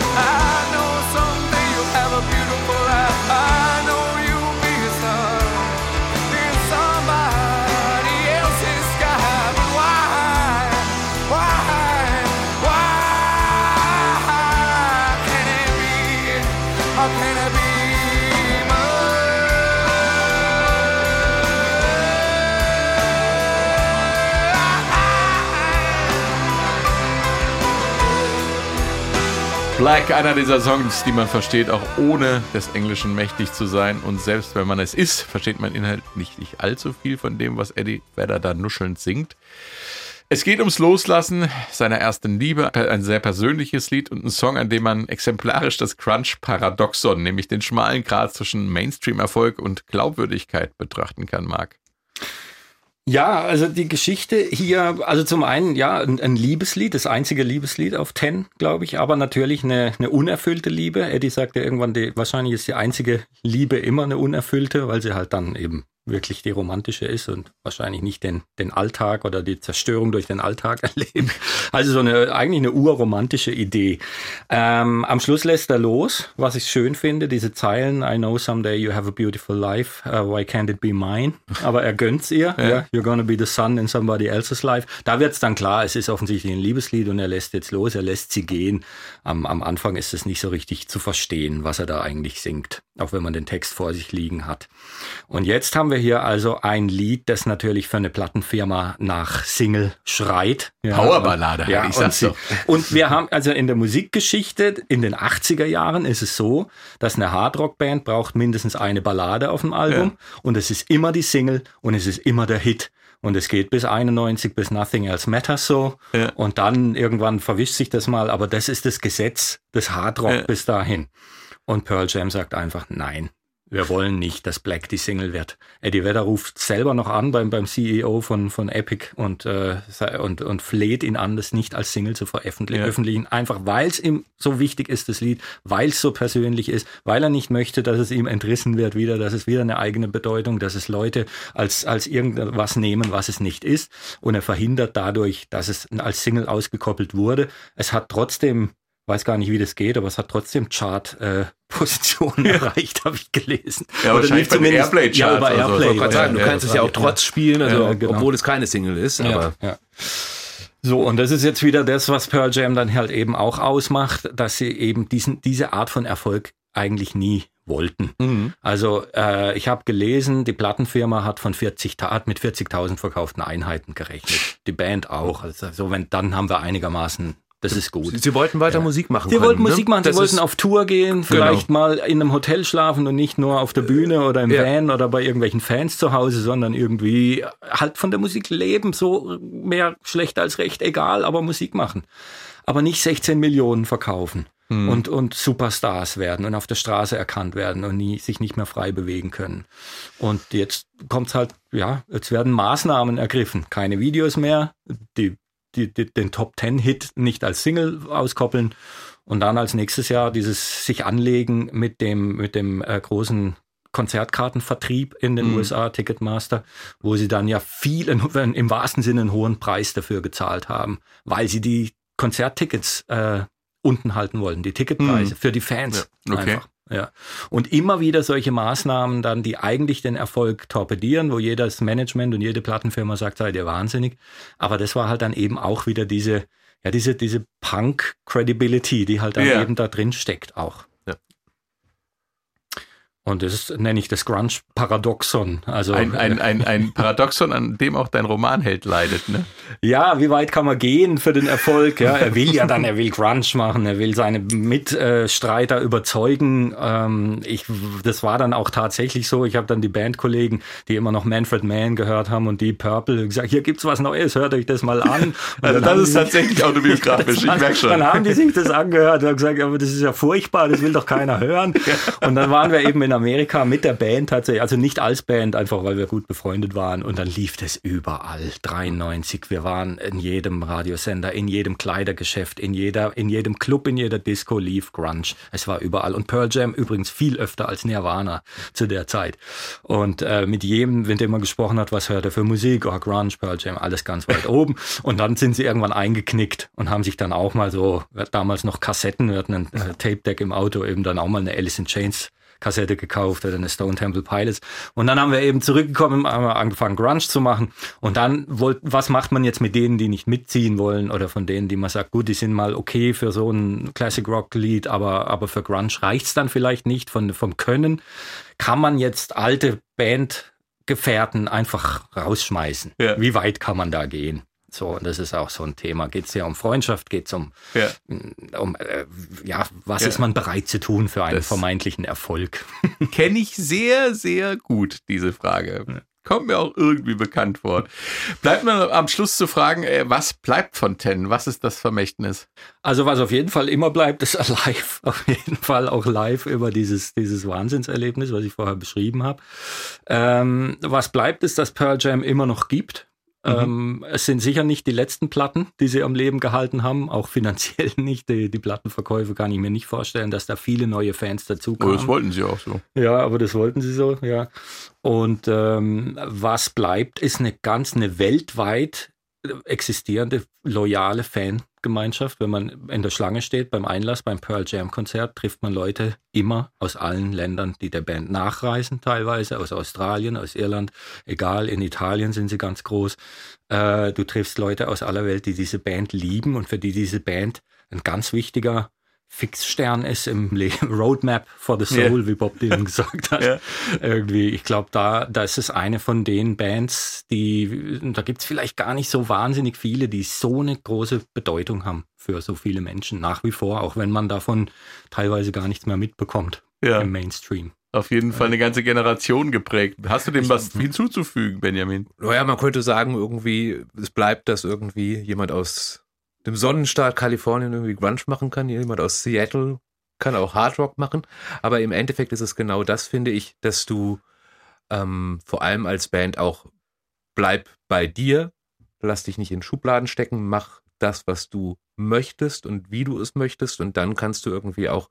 Black, einer dieser Songs, die man versteht, auch ohne des Englischen mächtig zu sein. Und selbst wenn man es ist, versteht man inhaltlich nicht allzu viel von dem, was Eddie Vedder da nuschelnd singt. Es geht ums Loslassen seiner ersten Liebe, ein sehr persönliches Lied und ein Song, an dem man exemplarisch das Crunch-Paradoxon, nämlich den schmalen Grad zwischen Mainstream-Erfolg und Glaubwürdigkeit betrachten kann, Marc. Ja, also die Geschichte hier, also zum einen, ja, ein, ein Liebeslied, das einzige Liebeslied auf Ten, glaube ich, aber natürlich eine, eine unerfüllte Liebe. Eddie sagte irgendwann, die, wahrscheinlich ist die einzige Liebe immer eine unerfüllte, weil sie halt dann eben wirklich die romantische ist und wahrscheinlich nicht den, den Alltag oder die Zerstörung durch den Alltag (laughs) erlebt. Also so eine, eigentlich eine urromantische Idee. Ähm, am Schluss lässt er los, was ich schön finde, diese Zeilen, I know someday you have a beautiful life, uh, why can't it be mine? Aber er gönnt's ihr, (laughs) ja. you're gonna be the sun in somebody else's life. Da wird's dann klar, es ist offensichtlich ein Liebeslied und er lässt jetzt los, er lässt sie gehen. Am, am Anfang ist es nicht so richtig zu verstehen, was er da eigentlich singt, auch wenn man den Text vor sich liegen hat. Und jetzt haben wir hier also ein Lied, das natürlich für eine Plattenfirma nach Single schreit. Ja, Powerballade, und, ja, ich sag's doch. sie, und wir haben also in der Musikgeschichte in den 80er Jahren ist es so, dass eine Hardrock-Band braucht mindestens eine Ballade auf dem Album und es ist immer die Single und es ist immer der Hit. Und es geht bis 91, bis Nothing Else Matters so. Ja. Und dann irgendwann verwischt sich das mal, aber das ist das Gesetz des Hardrock Ja. bis dahin. Und Pearl Jam sagt einfach, nein, wir wollen nicht, dass Black die Single wird. Eddie Vedder ruft selber noch an beim, beim CEO von, von Epic und, äh, und, und fleht ihn an, das nicht als Single zu veröffentlichen, Ja. einfach weil es ihm so wichtig ist, das Lied, weil es so persönlich ist, weil er nicht möchte, dass es ihm entrissen wird wieder, dass es wieder eine eigene Bedeutung, dass es Leute als, als irgendwas nehmen, was es nicht ist. Und er verhindert dadurch, dass es als Single ausgekoppelt wurde. Es hat trotzdem weiß gar nicht, wie das geht, aber es hat trotzdem Chart-Positionen (laughs) (laughs) erreicht, habe ich gelesen. Ja, Oder wahrscheinlich bei den zumindest- Airplay-Charts Ja, so. Airplay. Gerade sagen, du ja, kannst es ja auch trotz spielen, also Ja, genau. obwohl es keine Single ist. Aber ja, ja. So, und das ist jetzt wieder das, was Pearl Jam dann halt eben auch ausmacht, dass sie eben diesen, diese Art von Erfolg eigentlich nie wollten. Mhm. Also äh, ich habe gelesen, die Plattenfirma hat von 40 Ta- hat mit 40.000 verkauften Einheiten gerechnet. Die Band auch. Also so, wenn dann haben wir einigermaßen, das ist gut. sie wollten weiter Musik machen. Sie können, wollten ne? Musik machen, sie Das wollten auf Tour gehen, vielleicht mal in einem Hotel schlafen und nicht nur auf der Bühne oder im Ja. Van oder bei irgendwelchen Fans zu Hause, sondern irgendwie halt von der Musik leben, so mehr schlecht als recht, egal, aber Musik machen. Aber nicht 16 Millionen verkaufen. Und, und Superstars werden und auf der Straße erkannt werden und nie, sich nicht mehr frei bewegen können. Und jetzt kommt's halt, ja, jetzt werden Maßnahmen ergriffen. Keine Videos mehr, die, die, die, den Top Ten Hit nicht als Single auskoppeln und dann als nächstes Jahr dieses sich anlegen mit dem, mit dem äh, großen Konzertkartenvertrieb in den USA, Ticketmaster, wo sie dann ja viel, in, im wahrsten Sinne einen hohen Preis dafür gezahlt haben, weil sie die Konzerttickets äh, unten halten wollten, die Ticketpreise für die Fans. Ja, okay. Einfach. Ja. Und immer wieder solche Maßnahmen dann, die eigentlich den Erfolg torpedieren, wo jedes Management und jede Plattenfirma sagt, seid ihr wahnsinnig. Aber das war halt dann eben auch wieder diese, ja, diese, diese Punk-Credibility, die halt dann Ja. eben da drin steckt auch. Und das nenne ich das Grunge-Paradoxon. Also, Ein, ein, ein, ein (laughs) Paradoxon, an dem auch dein Romanheld leidet, ne? ja, wie weit kann man gehen für den Erfolg? Ja, er will ja dann, er will Grunge machen, er will seine Mitstreiter überzeugen. Ähm, ich, das war dann auch tatsächlich so. Ich habe dann die Bandkollegen, die immer noch Manfred Mann gehört haben und die Purple gesagt, hier gibt's was Neues, hört euch das mal an. (laughs) Also das ist tatsächlich autobiografisch, ich (laughs) dann, merke schon. Dann haben die sich das angehört und haben gesagt, aber das ist ja furchtbar, das will doch keiner hören. Und dann waren wir eben in Amerika mit der Band tatsächlich, also nicht als Band, einfach weil wir gut befreundet waren. Und dann lief das überall. 93. Wir waren in jedem Radiosender, in jedem Kleidergeschäft, in jeder, in jedem Club, in jeder Disco lief Grunge. Es war überall. Und Pearl Jam übrigens viel öfter als Nirvana zu der Zeit. Und äh, mit jedem, mit dem man gesprochen hat, was hört er für Musik? Oh, Grunge, Pearl Jam, alles ganz weit (laughs) oben. Und dann sind sie irgendwann eingeknickt und haben sich dann auch mal so, damals noch Kassetten, wir hatten ein äh, Tape Deck im Auto, eben dann auch mal eine Alice in Chains Kassette gekauft oder eine Stone Temple Pilots. Und dann haben wir eben zurückgekommen, haben wir angefangen Grunge zu machen. Und dann wollt, was macht man jetzt mit denen, die nicht mitziehen wollen oder von denen, die man sagt, gut, die sind mal okay für so ein Classic Rock Lied, aber, aber für Grunge reicht's dann vielleicht nicht von, vom Können. Kann man jetzt alte Bandgefährten einfach rausschmeißen? Ja. Wie weit kann man da gehen? So, und das ist auch so ein Thema. Geht es ja um Freundschaft, geht es um, Ja. um äh, ja, was Ja. ist man bereit zu tun für einen Das- vermeintlichen Erfolg? (laughs) Kenne ich sehr, sehr gut, diese Frage. Kommt mir auch irgendwie bekannt vor. Bleibt mir am Schluss zu fragen, äh, was bleibt von Ten? Was ist das Vermächtnis? Also was auf jeden Fall immer bleibt, ist (laughs) live. Auf jeden Fall auch live über dieses, dieses Wahnsinnserlebnis, was ich vorher beschrieben habe. Ähm, was bleibt, ist, dass Pearl Jam immer noch gibt. Ähm, es sind sicher nicht die letzten Platten, die sie am Leben gehalten haben, auch (laughs) finanziell nicht. Die, die Plattenverkäufe kann ich mir nicht vorstellen, dass da viele neue Fans Oh, dazukommen. das wollten sie auch so. Ja, aber das wollten sie so, ja. Und ähm, was bleibt, ist eine ganz, eine weltweit existierende, loyale Fangemeinschaft. Wenn man in der Schlange steht beim Einlass, beim Pearl Jam Konzert, trifft man Leute immer aus allen Ländern, die der Band nachreisen, teilweise aus Australien, aus Irland, egal, in Italien sind sie ganz groß. Äh, du triffst Leute aus aller Welt, die diese Band lieben und für die diese Band ein ganz wichtiger Fixstern ist im Le Roadmap for the Soul, wie Bob Dylan (laughs) gesagt hat. Ja. Irgendwie, ich glaube, da, da ist es eine von den Bands, die, da gibt's vielleicht gar nicht so wahnsinnig viele, die so eine große Bedeutung haben für so viele Menschen nach wie vor, auch wenn man davon teilweise gar nichts mehr mitbekommt Ja. im Mainstream. Auf jeden Fall eine ganze Generation geprägt. Hast du dem was hinzuzufügen, Benjamin? Naja, man könnte sagen, irgendwie, es bleibt, dass irgendwie jemand aus dem Sonnenstaat Kalifornien irgendwie Grunge machen kann, jemand aus Seattle kann auch Hard Rock machen, aber im Endeffekt ist es genau das, finde ich, dass du ähm, vor allem als Band auch bleib bei dir, lass dich nicht in Schubladen stecken, mach das, was du möchtest und wie du es möchtest und dann kannst du irgendwie auch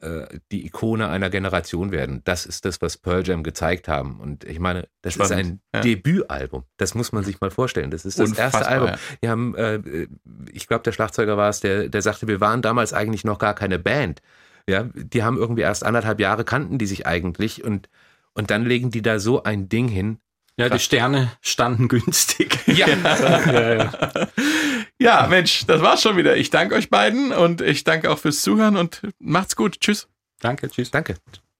äh, die Ikone einer Generation werden. Das ist das, was Pearl Jam gezeigt haben. Und ich meine, das Spannend, ist ein ja. Debütalbum. Das muss man sich mal vorstellen. Das ist das erste Unfassbar, Album. ja. Wir haben, äh, ich glaube, der Schlagzeuger war es, der, der sagte, wir waren damals eigentlich noch gar keine Band. Ja, die haben irgendwie erst anderthalb Jahre kannten die sich eigentlich und und dann legen die da so ein Ding hin. Ja, die Sterne standen günstig. Ja, (laughs) ja, ja. (laughs) Ja, Mensch, das war's schon wieder. Ich danke euch beiden und ich danke auch fürs Zuhören und macht's gut. Tschüss. Danke, tschüss. danke.